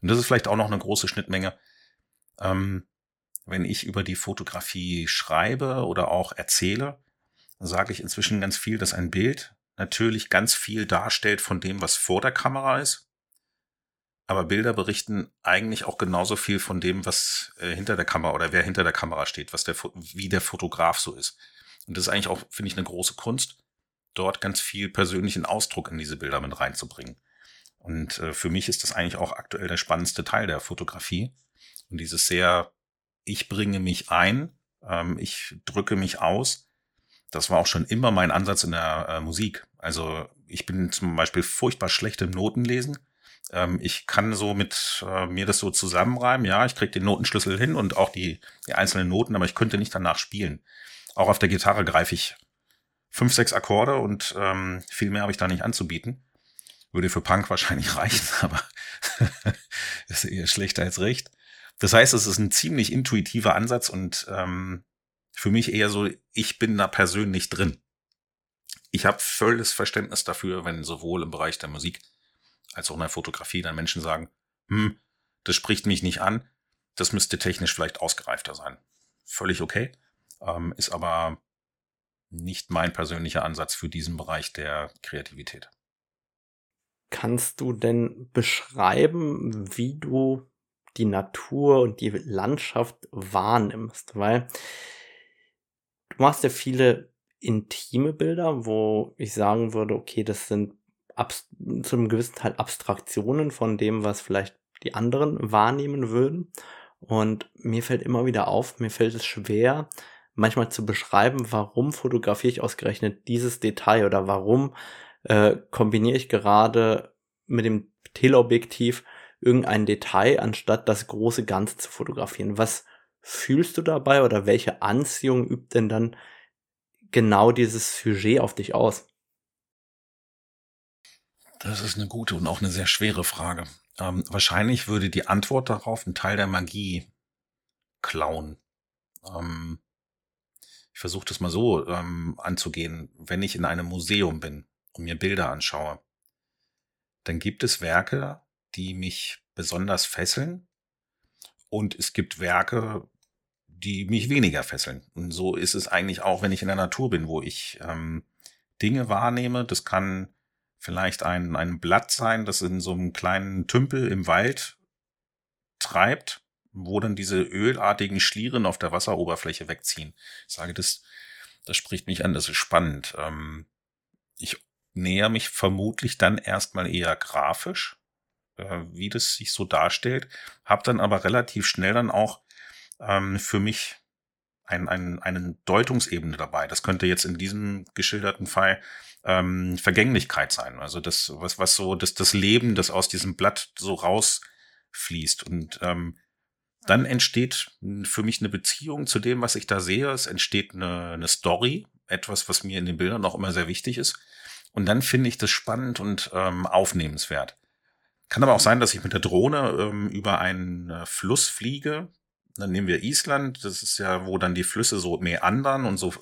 Und das ist vielleicht auch noch eine große Schnittmenge. Ähm, wenn ich über die Fotografie schreibe oder auch erzähle, sage ich inzwischen ganz viel, dass ein Bild natürlich ganz viel darstellt von dem, was vor der Kamera ist. Aber Bilder berichten eigentlich auch genauso viel von dem, was äh, hinter der Kamera oder wer hinter der Kamera steht, was der, wie der Fotograf so ist. Und das ist eigentlich auch, finde ich, eine große Kunst, dort ganz viel persönlichen Ausdruck in diese Bilder mit reinzubringen. Und äh, für mich ist das eigentlich auch aktuell der spannendste Teil der Fotografie. Und dieses sehr, ich bringe mich ein, ähm, ich drücke mich aus das war auch schon immer mein Ansatz in der äh, Musik. Also ich bin zum Beispiel furchtbar schlecht im Notenlesen. Ähm, ich kann so mit äh, mir das so zusammenreimen. Ja, ich kriege den Notenschlüssel hin und auch die, die einzelnen Noten, aber ich könnte nicht danach spielen. Auch auf der Gitarre greife ich fünf, sechs Akkorde und ähm, viel mehr habe ich da nicht anzubieten. Würde für Punk wahrscheinlich [laughs] reichen, aber [laughs] ist eher schlechter als recht. Das heißt, es ist ein ziemlich intuitiver Ansatz und ähm, für mich eher so, ich bin da persönlich drin. Ich habe volles Verständnis dafür, wenn sowohl im Bereich der Musik als auch in der Fotografie dann Menschen sagen, hm, das spricht mich nicht an, das müsste technisch vielleicht ausgereifter sein. Völlig okay, ähm, ist aber nicht mein persönlicher Ansatz für diesen Bereich der Kreativität. Kannst du denn beschreiben, wie du die Natur und die Landschaft wahrnimmst? Weil Du machst ja viele intime Bilder, wo ich sagen würde, okay, das sind zu einem gewissen Teil Abstraktionen von dem, was vielleicht die anderen wahrnehmen würden. Und mir fällt immer wieder auf, mir fällt es schwer, manchmal zu beschreiben, warum fotografiere ich ausgerechnet dieses Detail oder warum äh, kombiniere ich gerade mit dem Teleobjektiv irgendein Detail, anstatt das große Ganze zu fotografieren. Was fühlst du dabei oder welche Anziehung übt denn dann genau dieses Sujet auf dich aus? Das ist eine gute und auch eine sehr schwere Frage. Ähm, wahrscheinlich würde die Antwort darauf einen Teil der Magie klauen. Ähm, ich versuche das mal so ähm, anzugehen. Wenn ich in einem Museum bin und mir Bilder anschaue, dann gibt es Werke, die mich besonders fesseln. Und es gibt Werke, die mich weniger fesseln. Und so ist es eigentlich auch, wenn ich in der Natur bin, wo ich ähm, Dinge wahrnehme. Das kann vielleicht ein, ein Blatt sein, das in so einem kleinen Tümpel im Wald treibt, wo dann diese ölartigen Schlieren auf der Wasseroberfläche wegziehen. Ich sage, das, das spricht mich an, das ist spannend. Ähm, ich näher mich vermutlich dann erstmal eher grafisch, äh, wie das sich so darstellt, habe dann aber relativ schnell dann auch ähm, für mich ein, ein, eine Deutungsebene dabei. Das könnte jetzt in diesem geschilderten Fall ähm, Vergänglichkeit sein. Also das, was, was so, das, das Leben, das aus diesem Blatt so rausfließt. Und ähm, dann entsteht für mich eine Beziehung zu dem, was ich da sehe. Es entsteht eine, eine Story, etwas, was mir in den Bildern auch immer sehr wichtig ist. Und dann finde ich das spannend und ähm, aufnehmenswert. Kann aber auch sein, dass ich mit der Drohne ähm, über einen äh, Fluss fliege, dann nehmen wir Island, das ist ja, wo dann die Flüsse so meandern und so,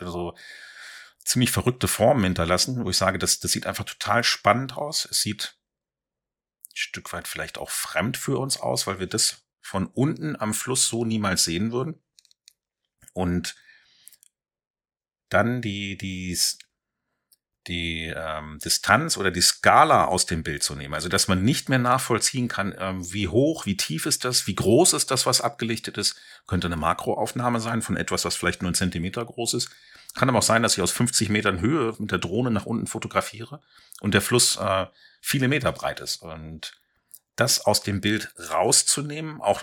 so ziemlich verrückte Formen hinterlassen, wo ich sage, das, das sieht einfach total spannend aus. Es sieht ein Stück weit vielleicht auch fremd für uns aus, weil wir das von unten am Fluss so niemals sehen würden. Und dann die, die die ähm, Distanz oder die Skala aus dem Bild zu nehmen. Also dass man nicht mehr nachvollziehen kann, ähm, wie hoch, wie tief ist das, wie groß ist das, was abgelichtet ist. Könnte eine Makroaufnahme sein von etwas, was vielleicht nur ein Zentimeter groß ist. kann aber auch sein, dass ich aus 50 Metern Höhe mit der Drohne nach unten fotografiere und der Fluss äh, viele Meter breit ist. Und das aus dem Bild rauszunehmen, auch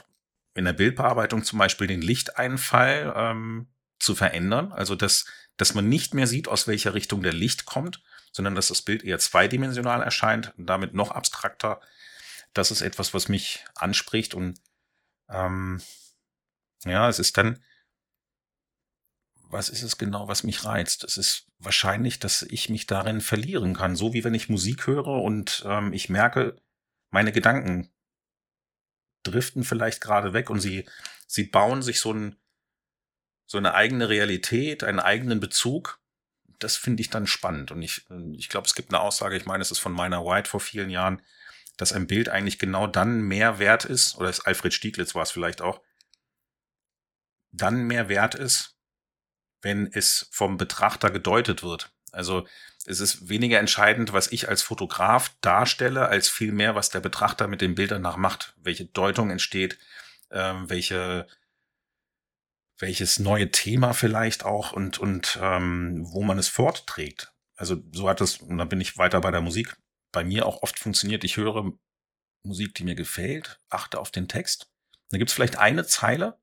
in der Bildbearbeitung zum Beispiel den Lichteinfall ähm, zu verändern, also dass, dass man nicht mehr sieht, aus welcher Richtung der Licht kommt, sondern dass das Bild eher zweidimensional erscheint und damit noch abstrakter. Das ist etwas, was mich anspricht und ähm, ja, es ist dann, was ist es genau, was mich reizt? Es ist wahrscheinlich, dass ich mich darin verlieren kann, so wie wenn ich Musik höre und ähm, ich merke, meine Gedanken driften vielleicht gerade weg und sie, sie bauen sich so, ein, so eine eigene Realität, einen eigenen Bezug. Das finde ich dann spannend. Und ich, ich glaube, es gibt eine Aussage, ich meine, es ist von Meiner White vor vielen Jahren, dass ein Bild eigentlich genau dann mehr wert ist, oder es Alfred Stieglitz war es vielleicht auch, dann mehr wert ist, wenn es vom Betrachter gedeutet wird. Also es ist weniger entscheidend, was ich als Fotograf darstelle, als vielmehr, was der Betrachter mit den Bildern nach macht, welche Deutung entsteht, ähm, welche welches neue Thema vielleicht auch und und ähm, wo man es fortträgt. Also so hat es und dann bin ich weiter bei der Musik. Bei mir auch oft funktioniert. Ich höre Musik, die mir gefällt, achte auf den Text. Da gibt es vielleicht eine Zeile,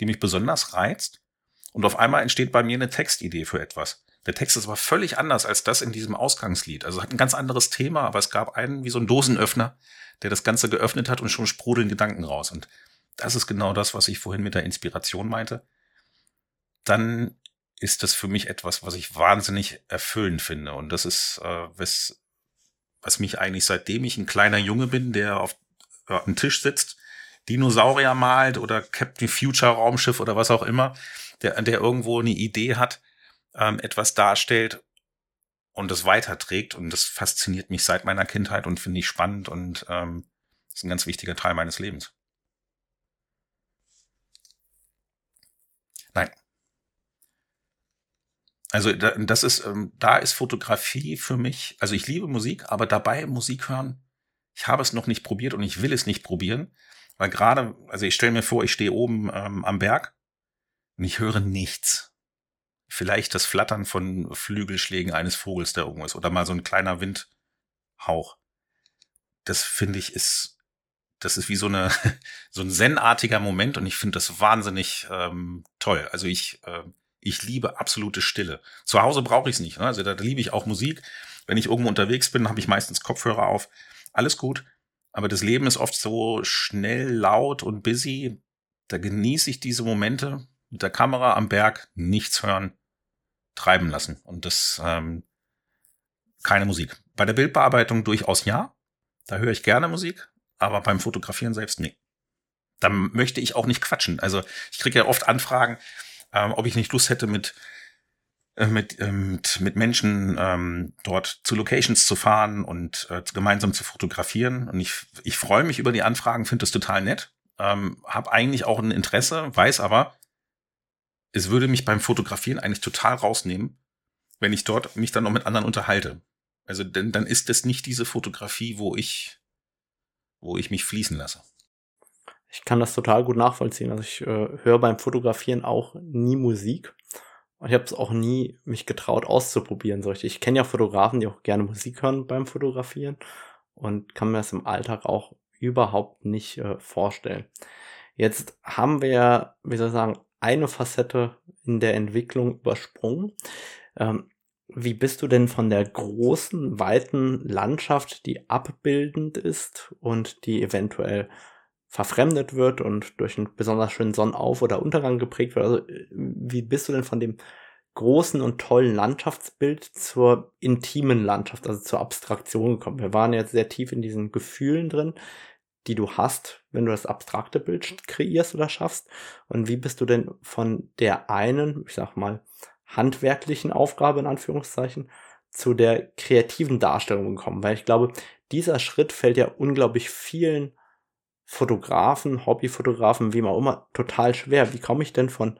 die mich besonders reizt und auf einmal entsteht bei mir eine Textidee für etwas. Der Text ist aber völlig anders als das in diesem Ausgangslied. Also hat ein ganz anderes Thema, aber es gab einen wie so einen Dosenöffner, der das Ganze geöffnet hat und schon sprudeln Gedanken raus. Und das ist genau das, was ich vorhin mit der Inspiration meinte. Dann ist das für mich etwas, was ich wahnsinnig erfüllend finde. Und das ist, äh, was, was mich eigentlich seitdem ich ein kleiner Junge bin, der auf äh, einem Tisch sitzt, Dinosaurier malt oder Captain Future Raumschiff oder was auch immer, der, der irgendwo eine Idee hat, ähm, etwas darstellt und das weiterträgt. Und das fasziniert mich seit meiner Kindheit und finde ich spannend und ähm, ist ein ganz wichtiger Teil meines Lebens. Nein. Also das ist, ähm, da ist Fotografie für mich, also ich liebe Musik, aber dabei Musik hören, ich habe es noch nicht probiert und ich will es nicht probieren, weil gerade, also ich stelle mir vor, ich stehe oben ähm, am Berg und ich höre nichts vielleicht das Flattern von Flügelschlägen eines Vogels, der irgendwo ist, oder mal so ein kleiner Windhauch. Das finde ich ist, das ist wie so eine, [laughs] so ein zen-artiger Moment und ich finde das wahnsinnig ähm, toll. Also ich, äh, ich liebe absolute Stille. Zu Hause brauche ich es nicht. Ne? Also da, liebe ich auch Musik. Wenn ich irgendwo unterwegs bin, habe ich meistens Kopfhörer auf. Alles gut. Aber das Leben ist oft so schnell, laut und busy. Da genieße ich diese Momente mit der Kamera am Berg, nichts hören, treiben lassen. Und das ähm, keine Musik. Bei der Bildbearbeitung durchaus ja. Da höre ich gerne Musik, aber beim Fotografieren selbst nee. Da möchte ich auch nicht quatschen. Also ich kriege ja oft Anfragen, ähm, ob ich nicht Lust hätte, mit äh, mit, ähm, mit, mit Menschen ähm, dort zu Locations zu fahren und äh, gemeinsam zu fotografieren. Und ich, ich freue mich über die Anfragen, finde das total nett. Ähm, habe eigentlich auch ein Interesse, weiß aber, es würde mich beim Fotografieren eigentlich total rausnehmen, wenn ich dort mich dann noch mit anderen unterhalte. Also denn dann ist das nicht diese Fotografie, wo ich, wo ich mich fließen lasse. Ich kann das total gut nachvollziehen. Also ich äh, höre beim Fotografieren auch nie Musik. Und ich habe es auch nie mich getraut auszuprobieren. So ich kenne ja Fotografen, die auch gerne Musik hören beim Fotografieren und kann mir das im Alltag auch überhaupt nicht äh, vorstellen. Jetzt haben wir, wie soll ich sagen, eine Facette in der Entwicklung übersprungen. Ähm, wie bist du denn von der großen, weiten Landschaft, die abbildend ist und die eventuell verfremdet wird und durch einen besonders schönen Sonnenauf- oder Untergang geprägt wird? Also, wie bist du denn von dem großen und tollen Landschaftsbild zur intimen Landschaft, also zur Abstraktion gekommen? Wir waren jetzt sehr tief in diesen Gefühlen drin die du hast, wenn du das abstrakte Bild kreierst oder schaffst? Und wie bist du denn von der einen, ich sag mal, handwerklichen Aufgabe in Anführungszeichen zu der kreativen Darstellung gekommen? Weil ich glaube, dieser Schritt fällt ja unglaublich vielen Fotografen, Hobbyfotografen, wie man immer, total schwer. Wie komme ich denn von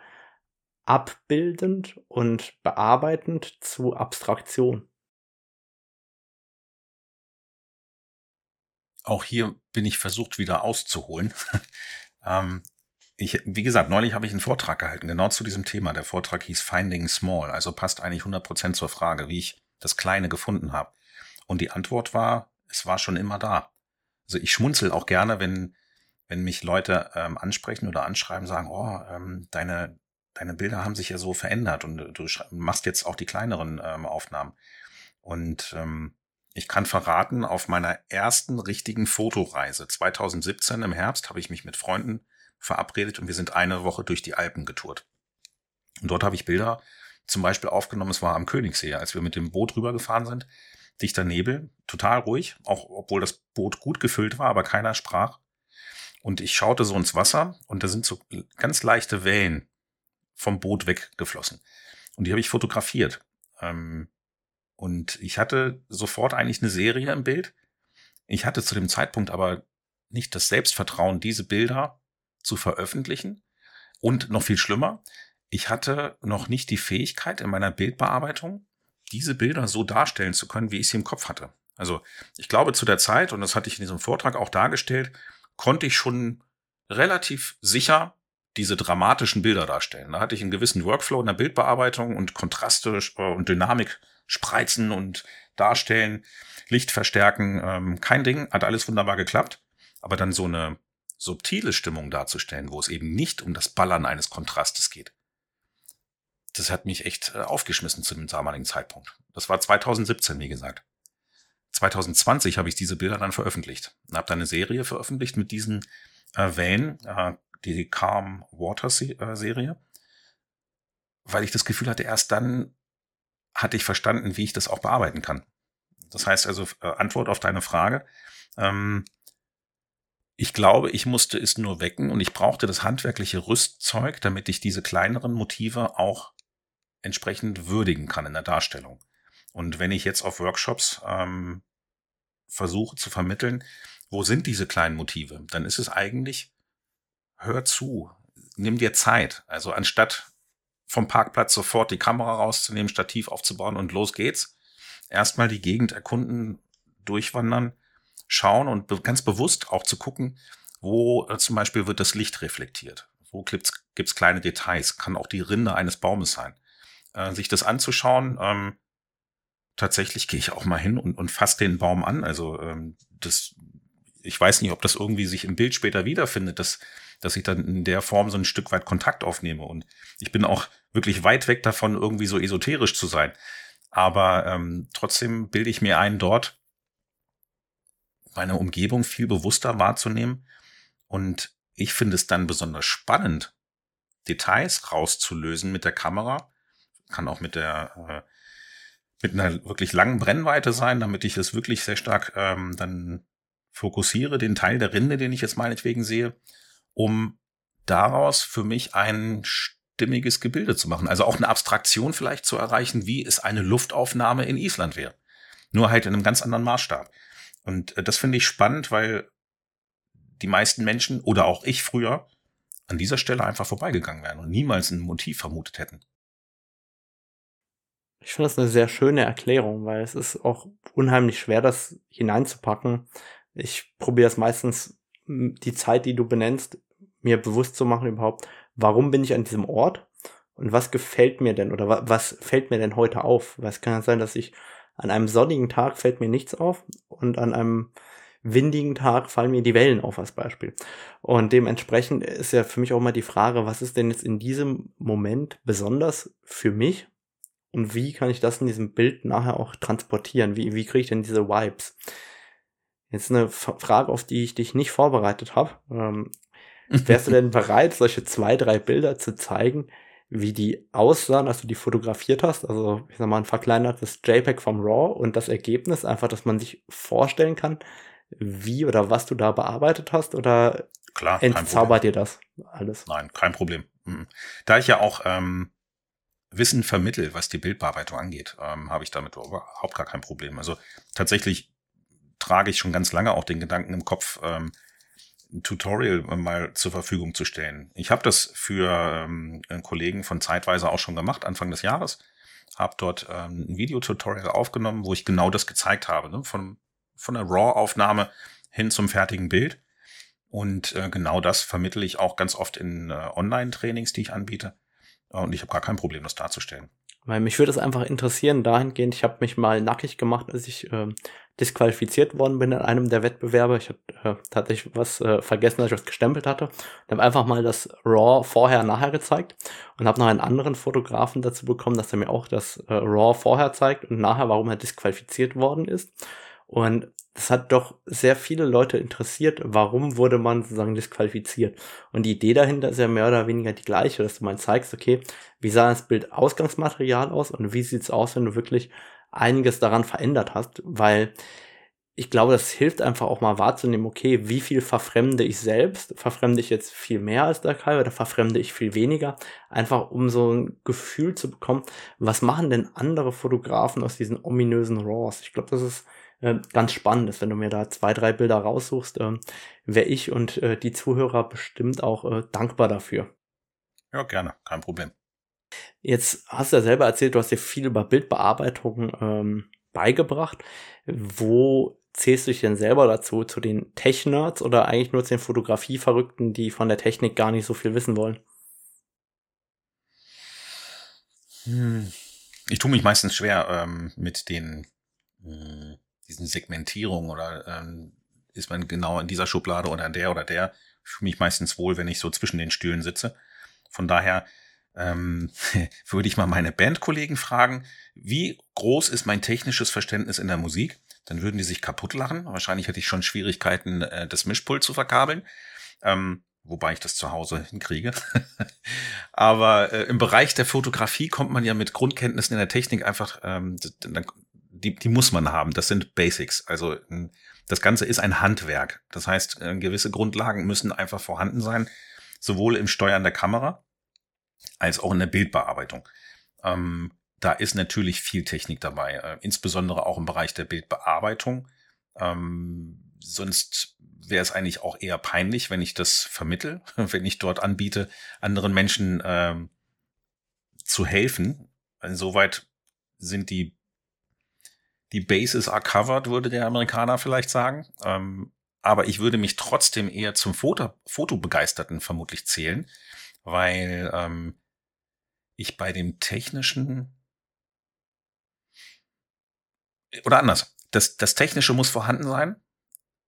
abbildend und bearbeitend zu Abstraktion? Auch hier bin ich versucht, wieder auszuholen. [laughs] ähm, ich, wie gesagt, neulich habe ich einen Vortrag gehalten, genau zu diesem Thema. Der Vortrag hieß Finding Small, also passt eigentlich 100% zur Frage, wie ich das Kleine gefunden habe. Und die Antwort war, es war schon immer da. Also ich schmunzel auch gerne, wenn, wenn mich Leute ähm, ansprechen oder anschreiben, sagen, oh, ähm, deine, deine Bilder haben sich ja so verändert und du machst jetzt auch die kleineren ähm, Aufnahmen. Und ähm, ich kann verraten, auf meiner ersten richtigen Fotoreise 2017 im Herbst habe ich mich mit Freunden verabredet und wir sind eine Woche durch die Alpen getourt. Und dort habe ich Bilder zum Beispiel aufgenommen, es war am Königssee, als wir mit dem Boot rübergefahren sind. Dichter Nebel, total ruhig, auch obwohl das Boot gut gefüllt war, aber keiner sprach. Und ich schaute so ins Wasser und da sind so ganz leichte Wellen vom Boot weggeflossen. Und die habe ich fotografiert. Ähm, und ich hatte sofort eigentlich eine Serie im Bild. Ich hatte zu dem Zeitpunkt aber nicht das Selbstvertrauen, diese Bilder zu veröffentlichen. Und noch viel schlimmer, ich hatte noch nicht die Fähigkeit in meiner Bildbearbeitung, diese Bilder so darstellen zu können, wie ich sie im Kopf hatte. Also ich glaube zu der Zeit, und das hatte ich in diesem Vortrag auch dargestellt, konnte ich schon relativ sicher diese dramatischen Bilder darstellen. Da hatte ich einen gewissen Workflow in der Bildbearbeitung und Kontraste äh, und Dynamik spreizen und darstellen, Licht verstärken, ähm, kein Ding, hat alles wunderbar geklappt. Aber dann so eine subtile Stimmung darzustellen, wo es eben nicht um das Ballern eines Kontrastes geht. Das hat mich echt äh, aufgeschmissen zu dem damaligen Zeitpunkt. Das war 2017, wie gesagt. 2020 habe ich diese Bilder dann veröffentlicht und habe dann eine Serie veröffentlicht mit diesen äh, Wellen, äh, die Calm Water äh, Serie, weil ich das Gefühl hatte, erst dann hatte ich verstanden, wie ich das auch bearbeiten kann. Das heißt also, äh, Antwort auf deine Frage. Ähm, ich glaube, ich musste es nur wecken und ich brauchte das handwerkliche Rüstzeug, damit ich diese kleineren Motive auch entsprechend würdigen kann in der Darstellung. Und wenn ich jetzt auf Workshops ähm, versuche zu vermitteln, wo sind diese kleinen Motive, dann ist es eigentlich, hör zu, nimm dir Zeit. Also anstatt vom Parkplatz sofort die Kamera rauszunehmen, Stativ aufzubauen und los geht's, erstmal die Gegend erkunden, durchwandern, schauen und ganz bewusst auch zu gucken, wo äh, zum Beispiel wird das Licht reflektiert. Wo gibt's, gibt's kleine Details? Kann auch die Rinde eines Baumes sein. Äh, sich das anzuschauen, ähm, tatsächlich gehe ich auch mal hin und, und fasse den Baum an. Also ähm, das, ich weiß nicht, ob das irgendwie sich im Bild später wiederfindet, dass, dass ich dann in der Form so ein Stück weit Kontakt aufnehme. Und ich bin auch wirklich weit weg davon, irgendwie so esoterisch zu sein. Aber ähm, trotzdem bilde ich mir ein, dort meine Umgebung viel bewusster wahrzunehmen. Und ich finde es dann besonders spannend, Details rauszulösen mit der Kamera. Kann auch mit der äh, mit einer wirklich langen Brennweite sein, damit ich es wirklich sehr stark ähm, dann fokussiere, den Teil der Rinde, den ich jetzt meinetwegen sehe, um daraus für mich ein stimmiges Gebilde zu machen. Also auch eine Abstraktion vielleicht zu erreichen, wie es eine Luftaufnahme in Island wäre. Nur halt in einem ganz anderen Maßstab. Und äh, das finde ich spannend, weil die meisten Menschen oder auch ich früher an dieser Stelle einfach vorbeigegangen wären und niemals ein Motiv vermutet hätten. Ich finde das eine sehr schöne Erklärung, weil es ist auch unheimlich schwer, das hineinzupacken. Ich probiere es meistens, die Zeit, die du benennst, mir bewusst zu machen überhaupt, warum bin ich an diesem Ort und was gefällt mir denn oder was fällt mir denn heute auf? Weil es kann ja sein, dass ich an einem sonnigen Tag fällt mir nichts auf und an einem windigen Tag fallen mir die Wellen auf als Beispiel. Und dementsprechend ist ja für mich auch mal die Frage, was ist denn jetzt in diesem Moment besonders für mich und wie kann ich das in diesem Bild nachher auch transportieren? Wie, wie kriege ich denn diese Vibes? Jetzt eine Frage, auf die ich dich nicht vorbereitet habe. Ähm, wärst du [laughs] denn bereit, solche zwei, drei Bilder zu zeigen, wie die aussahen, als du die fotografiert hast. Also, ich sag mal, ein verkleinertes JPEG vom RAW und das Ergebnis, einfach, dass man sich vorstellen kann, wie oder was du da bearbeitet hast oder Klar, entzaubert dir das alles? Nein, kein Problem. Mhm. Da ich ja auch ähm, Wissen vermittel, was die Bildbearbeitung angeht, ähm, habe ich damit überhaupt gar kein Problem. Also tatsächlich trage ich schon ganz lange auch den Gedanken im Kopf, ähm, Tutorial mal zur Verfügung zu stellen. Ich habe das für ähm, Kollegen von Zeitweise auch schon gemacht, Anfang des Jahres. Habe dort ähm, ein Videotutorial aufgenommen, wo ich genau das gezeigt habe, ne? von, von der RAW-Aufnahme hin zum fertigen Bild. Und äh, genau das vermittle ich auch ganz oft in äh, Online-Trainings, die ich anbiete. Und ich habe gar kein Problem, das darzustellen. Weil mich würde es einfach interessieren, dahingehend, ich habe mich mal nackig gemacht, als ich äh, disqualifiziert worden bin in einem der Wettbewerbe. Ich hatte äh, tatsächlich was äh, vergessen, dass ich was gestempelt hatte. Und habe einfach mal das Raw vorher, nachher gezeigt und habe noch einen anderen Fotografen dazu bekommen, dass er mir auch das äh, Raw vorher zeigt und nachher, warum er disqualifiziert worden ist. Und das hat doch sehr viele Leute interessiert, warum wurde man sozusagen disqualifiziert. Und die Idee dahinter ist ja mehr oder weniger die gleiche, dass du mal zeigst, okay, wie sah das Bild Ausgangsmaterial aus und wie sieht's aus, wenn du wirklich einiges daran verändert hast, weil ich glaube, das hilft einfach auch mal wahrzunehmen, okay, wie viel verfremde ich selbst? Verfremde ich jetzt viel mehr als der Kai oder verfremde ich viel weniger? Einfach um so ein Gefühl zu bekommen, was machen denn andere Fotografen aus diesen ominösen RAWs? Ich glaube, das ist äh, ganz spannend ist, wenn du mir da zwei, drei Bilder raussuchst, äh, wäre ich und äh, die Zuhörer bestimmt auch äh, dankbar dafür. Ja, gerne, kein Problem. Jetzt hast du ja selber erzählt, du hast dir viel über Bildbearbeitung ähm, beigebracht. Wo zählst du dich denn selber dazu? Zu den Tech-Nerds oder eigentlich nur zu den Fotografie-Verrückten, die von der Technik gar nicht so viel wissen wollen? Hm. Ich tue mich meistens schwer ähm, mit den mh, hm, diesen Segmentierungen oder ähm, ist man genau in dieser Schublade oder der oder der. Ich fühle mich meistens wohl, wenn ich so zwischen den Stühlen sitze. Von daher ähm, [laughs] würde ich mal meine Bandkollegen fragen, wie groß ist mein technisches Verständnis in der Musik? Dann würden die sich kaputt lachen. Wahrscheinlich hätte ich schon Schwierigkeiten, äh, das Mischpult zu verkabeln. Ähm, wobei ich das zu Hause hinkriege. [laughs] Aber äh, im Bereich der Fotografie kommt man ja mit Grundkenntnissen in der Technik einfach, ähm, die, die muss man haben. Das sind Basics. Also das Ganze ist ein Handwerk. Das heißt, äh, gewisse Grundlagen müssen einfach vorhanden sein, sowohl im Steuern der Kamera als auch in der Bildbearbeitung. Ähm, da ist natürlich viel Technik dabei, äh, insbesondere auch im Bereich der Bildbearbeitung. Ähm, sonst wäre es eigentlich auch eher peinlich, wenn ich das vermittel, [laughs] wenn ich dort anbiete, anderen Menschen ähm, zu helfen. Insoweit sind die die Bases are covered, würde der Amerikaner vielleicht sagen. Ähm, aber ich würde mich trotzdem eher zum Foto, Fotobegeisterten vermutlich zählen, weil ähm, ich bei dem technischen oder anders, das, das Technische muss vorhanden sein.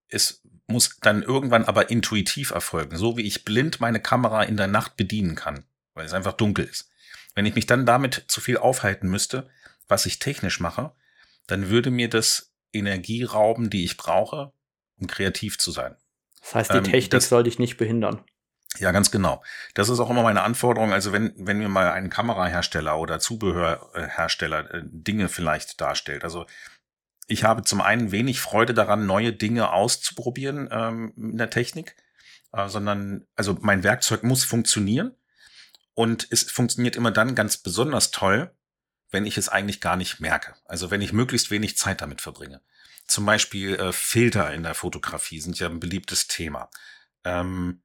Es muss dann irgendwann aber intuitiv erfolgen, so wie ich blind meine Kamera in der Nacht bedienen kann, weil es einfach dunkel ist. Wenn ich mich dann damit zu viel aufhalten müsste, was ich technisch mache, dann würde mir das Energie rauben, die ich brauche, um kreativ zu sein. Das heißt, die ähm, Technik das, soll dich nicht behindern. Ja, ganz genau. Das ist auch immer meine Anforderung. Also wenn, wenn mir mal ein Kamerahersteller oder Zubehörhersteller äh, Dinge vielleicht darstellt. Also ich habe zum einen wenig Freude daran, neue Dinge auszuprobieren ähm, in der Technik, äh, sondern also mein Werkzeug muss funktionieren und es funktioniert immer dann ganz besonders toll, wenn ich es eigentlich gar nicht merke. Also wenn ich möglichst wenig Zeit damit verbringe. Zum Beispiel äh, Filter in der Fotografie sind ja ein beliebtes Thema. Ähm,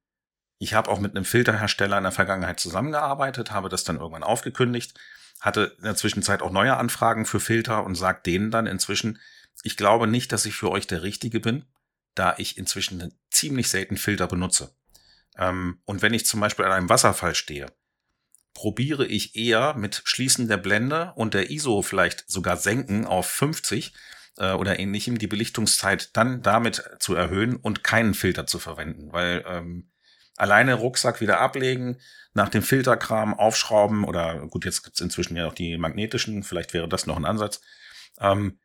ich habe auch mit einem Filterhersteller in der Vergangenheit zusammengearbeitet, habe das dann irgendwann aufgekündigt, hatte in der Zwischenzeit auch neue Anfragen für Filter und sagt denen dann inzwischen, ich glaube nicht, dass ich für euch der Richtige bin, da ich inzwischen ziemlich selten Filter benutze. Ähm, und wenn ich zum Beispiel an einem Wasserfall stehe, probiere ich eher mit Schließen der Blende und der ISO vielleicht sogar senken auf 50 äh, oder ähnlichem, die Belichtungszeit dann damit zu erhöhen und keinen Filter zu verwenden, weil ähm, alleine Rucksack wieder ablegen, nach dem Filterkram aufschrauben oder gut, jetzt gibt's inzwischen ja auch die magnetischen, vielleicht wäre das noch ein Ansatz. Ähm,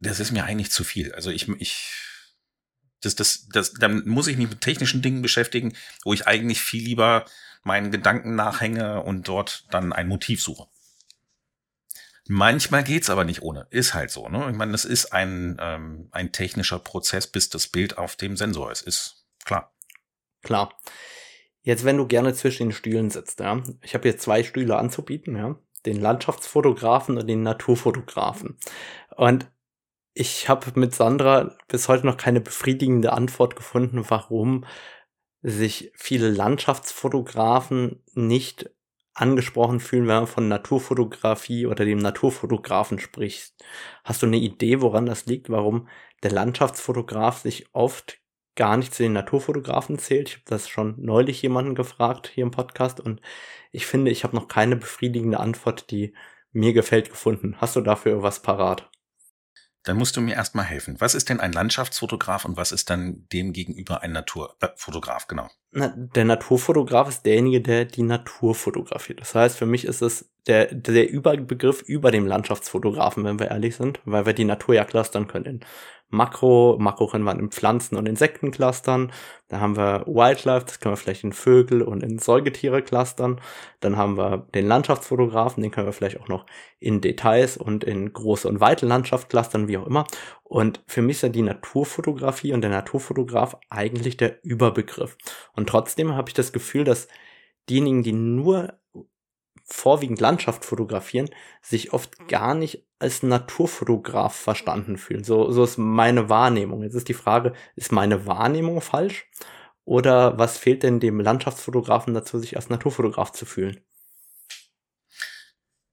das ist mir eigentlich zu viel. Also ich, ich das, das, das, dann muss ich mich mit technischen Dingen beschäftigen, wo ich eigentlich viel lieber meinen Gedanken nachhänge und dort dann ein Motiv suche. Manchmal geht's aber nicht ohne. Ist halt so. Ne? Ich meine, das ist ein, ähm, ein technischer Prozess, bis das Bild auf dem Sensor ist. Ist klar. Klar. Jetzt, wenn du gerne zwischen den Stühlen sitzt, ja. Ich habe hier zwei Stühle anzubieten, ja. Den Landschaftsfotografen und den Naturfotografen. Und ich habe mit Sandra bis heute noch keine befriedigende Antwort gefunden, warum sich viele Landschaftsfotografen nicht angesprochen fühlen, wenn man von Naturfotografie oder dem Naturfotografen spricht. Hast du eine Idee, woran das liegt, warum der Landschaftsfotograf sich oft gar nicht zu den Naturfotografen zählt. Ich habe das schon neulich jemanden gefragt hier im Podcast und ich finde, ich habe noch keine befriedigende Antwort, die mir gefällt, gefunden. Hast du dafür was parat? Dann musst du mir erstmal helfen. Was ist denn ein Landschaftsfotograf und was ist dann dem gegenüber ein Naturfotograf, äh, genau? Na, der Naturfotograf ist derjenige, der die Natur fotografiert. Das heißt, für mich ist es der, der Überbegriff über dem Landschaftsfotografen, wenn wir ehrlich sind, weil wir die Natur ja clustern können Makro, Makro können wir in Pflanzen- und Insekten clustern. Dann haben wir Wildlife, das können wir vielleicht in Vögel und in Säugetiere clustern. Dann haben wir den Landschaftsfotografen, den können wir vielleicht auch noch in Details und in große und weite Landschaft clustern, wie auch immer. Und für mich ist ja die Naturfotografie und der Naturfotograf eigentlich der Überbegriff. Und trotzdem habe ich das Gefühl, dass diejenigen, die nur vorwiegend Landschaft fotografieren, sich oft gar nicht als Naturfotograf verstanden fühlen. So, so ist meine Wahrnehmung. Jetzt ist die Frage, ist meine Wahrnehmung falsch? Oder was fehlt denn dem Landschaftsfotografen dazu, sich als Naturfotograf zu fühlen?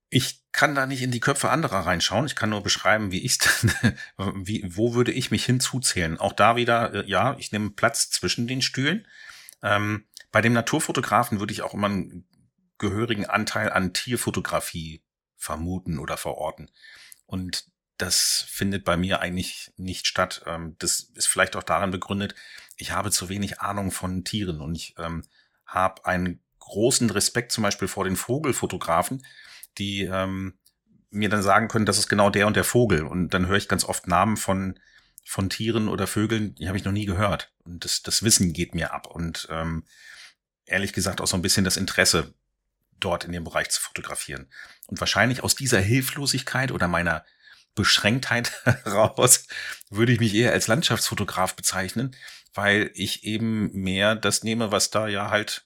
Ich kann da nicht in die Köpfe anderer reinschauen. Ich kann nur beschreiben, wie ich [laughs] wie, wo würde ich mich hinzuzählen. Auch da wieder, äh, ja, ich nehme Platz zwischen den Stühlen. Ähm, bei dem Naturfotografen würde ich auch immer einen gehörigen Anteil an Tierfotografie vermuten oder verorten. Und das findet bei mir eigentlich nicht statt. Ähm, das ist vielleicht auch daran begründet, ich habe zu wenig Ahnung von Tieren und ich ähm, habe einen großen Respekt zum Beispiel vor den Vogelfotografen, die ähm, mir dann sagen können, das ist genau der und der Vogel. Und dann höre ich ganz oft Namen von, von Tieren oder Vögeln, die habe ich noch nie gehört. Und das, das Wissen geht mir ab. Und ähm, ehrlich gesagt auch so ein bisschen das Interesse, dort in dem Bereich zu fotografieren. Und wahrscheinlich aus dieser Hilflosigkeit oder meiner Beschränktheit [laughs] heraus würde ich mich eher als Landschaftsfotograf bezeichnen, weil ich eben mehr das nehme, was da ja halt,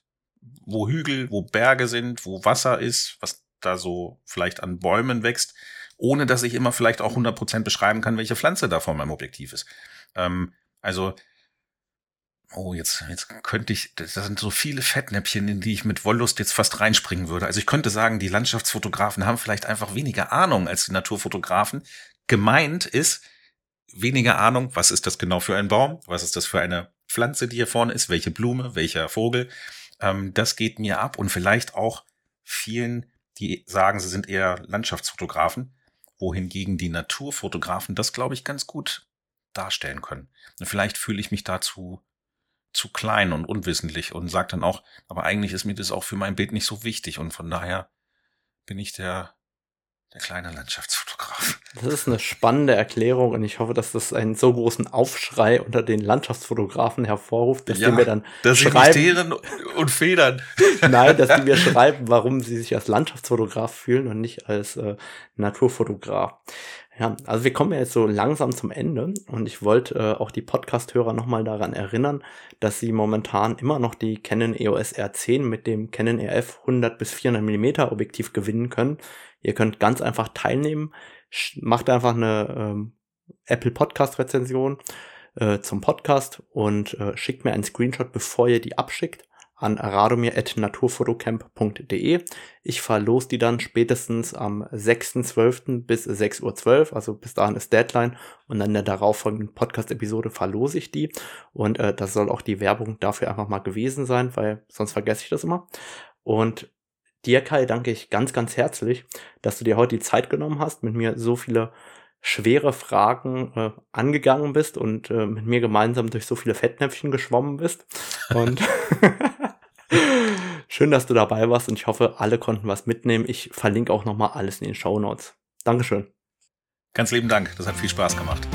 wo Hügel, wo Berge sind, wo Wasser ist, was da so vielleicht an Bäumen wächst, ohne dass ich immer vielleicht auch 100% beschreiben kann, welche Pflanze da vor meinem Objektiv ist. Ähm, also Oh, jetzt, jetzt könnte ich, das sind so viele Fettnäpfchen, in die ich mit Wollust jetzt fast reinspringen würde. Also ich könnte sagen, die Landschaftsfotografen haben vielleicht einfach weniger Ahnung als die Naturfotografen. Gemeint ist weniger Ahnung, was ist das genau für ein Baum, was ist das für eine Pflanze, die hier vorne ist, welche Blume, welcher Vogel. Ähm, das geht mir ab und vielleicht auch vielen, die sagen, sie sind eher Landschaftsfotografen, wohingegen die Naturfotografen das, glaube ich, ganz gut darstellen können. Und vielleicht fühle ich mich dazu zu klein und unwissentlich und sagt dann auch, aber eigentlich ist mir das auch für mein Bild nicht so wichtig und von daher bin ich der, der kleine Landschaftsfotograf. Das ist eine spannende Erklärung und ich hoffe, dass das einen so großen Aufschrei unter den Landschaftsfotografen hervorruft, dass ja, die mir dann dass schreiben und Federn. [laughs] Nein, dass die mir schreiben, warum sie sich als Landschaftsfotograf fühlen und nicht als äh, Naturfotograf. Ja, also wir kommen ja jetzt so langsam zum Ende und ich wollte äh, auch die Podcast-Hörer nochmal daran erinnern, dass sie momentan immer noch die Canon EOS R10 mit dem Canon RF 100 bis 400 mm Objektiv gewinnen können. Ihr könnt ganz einfach teilnehmen, macht einfach eine ähm, Apple Podcast Rezension äh, zum Podcast und äh, schickt mir einen Screenshot, bevor ihr die abschickt an radomir.naturfotocamp.de. Ich verlose die dann spätestens am 6.12. bis 6.12 Uhr, also bis dahin ist Deadline und dann in der darauffolgenden Podcast-Episode verlose ich die und äh, das soll auch die Werbung dafür einfach mal gewesen sein, weil sonst vergesse ich das immer. Und dir, Kai, danke ich ganz, ganz herzlich, dass du dir heute die Zeit genommen hast, mit mir so viele schwere Fragen äh, angegangen bist und äh, mit mir gemeinsam durch so viele Fettnäpfchen geschwommen bist. Und [laughs] Schön, dass du dabei warst und ich hoffe, alle konnten was mitnehmen. Ich verlinke auch nochmal alles in den Show Notes. Dankeschön. Ganz lieben Dank, das hat viel Spaß gemacht.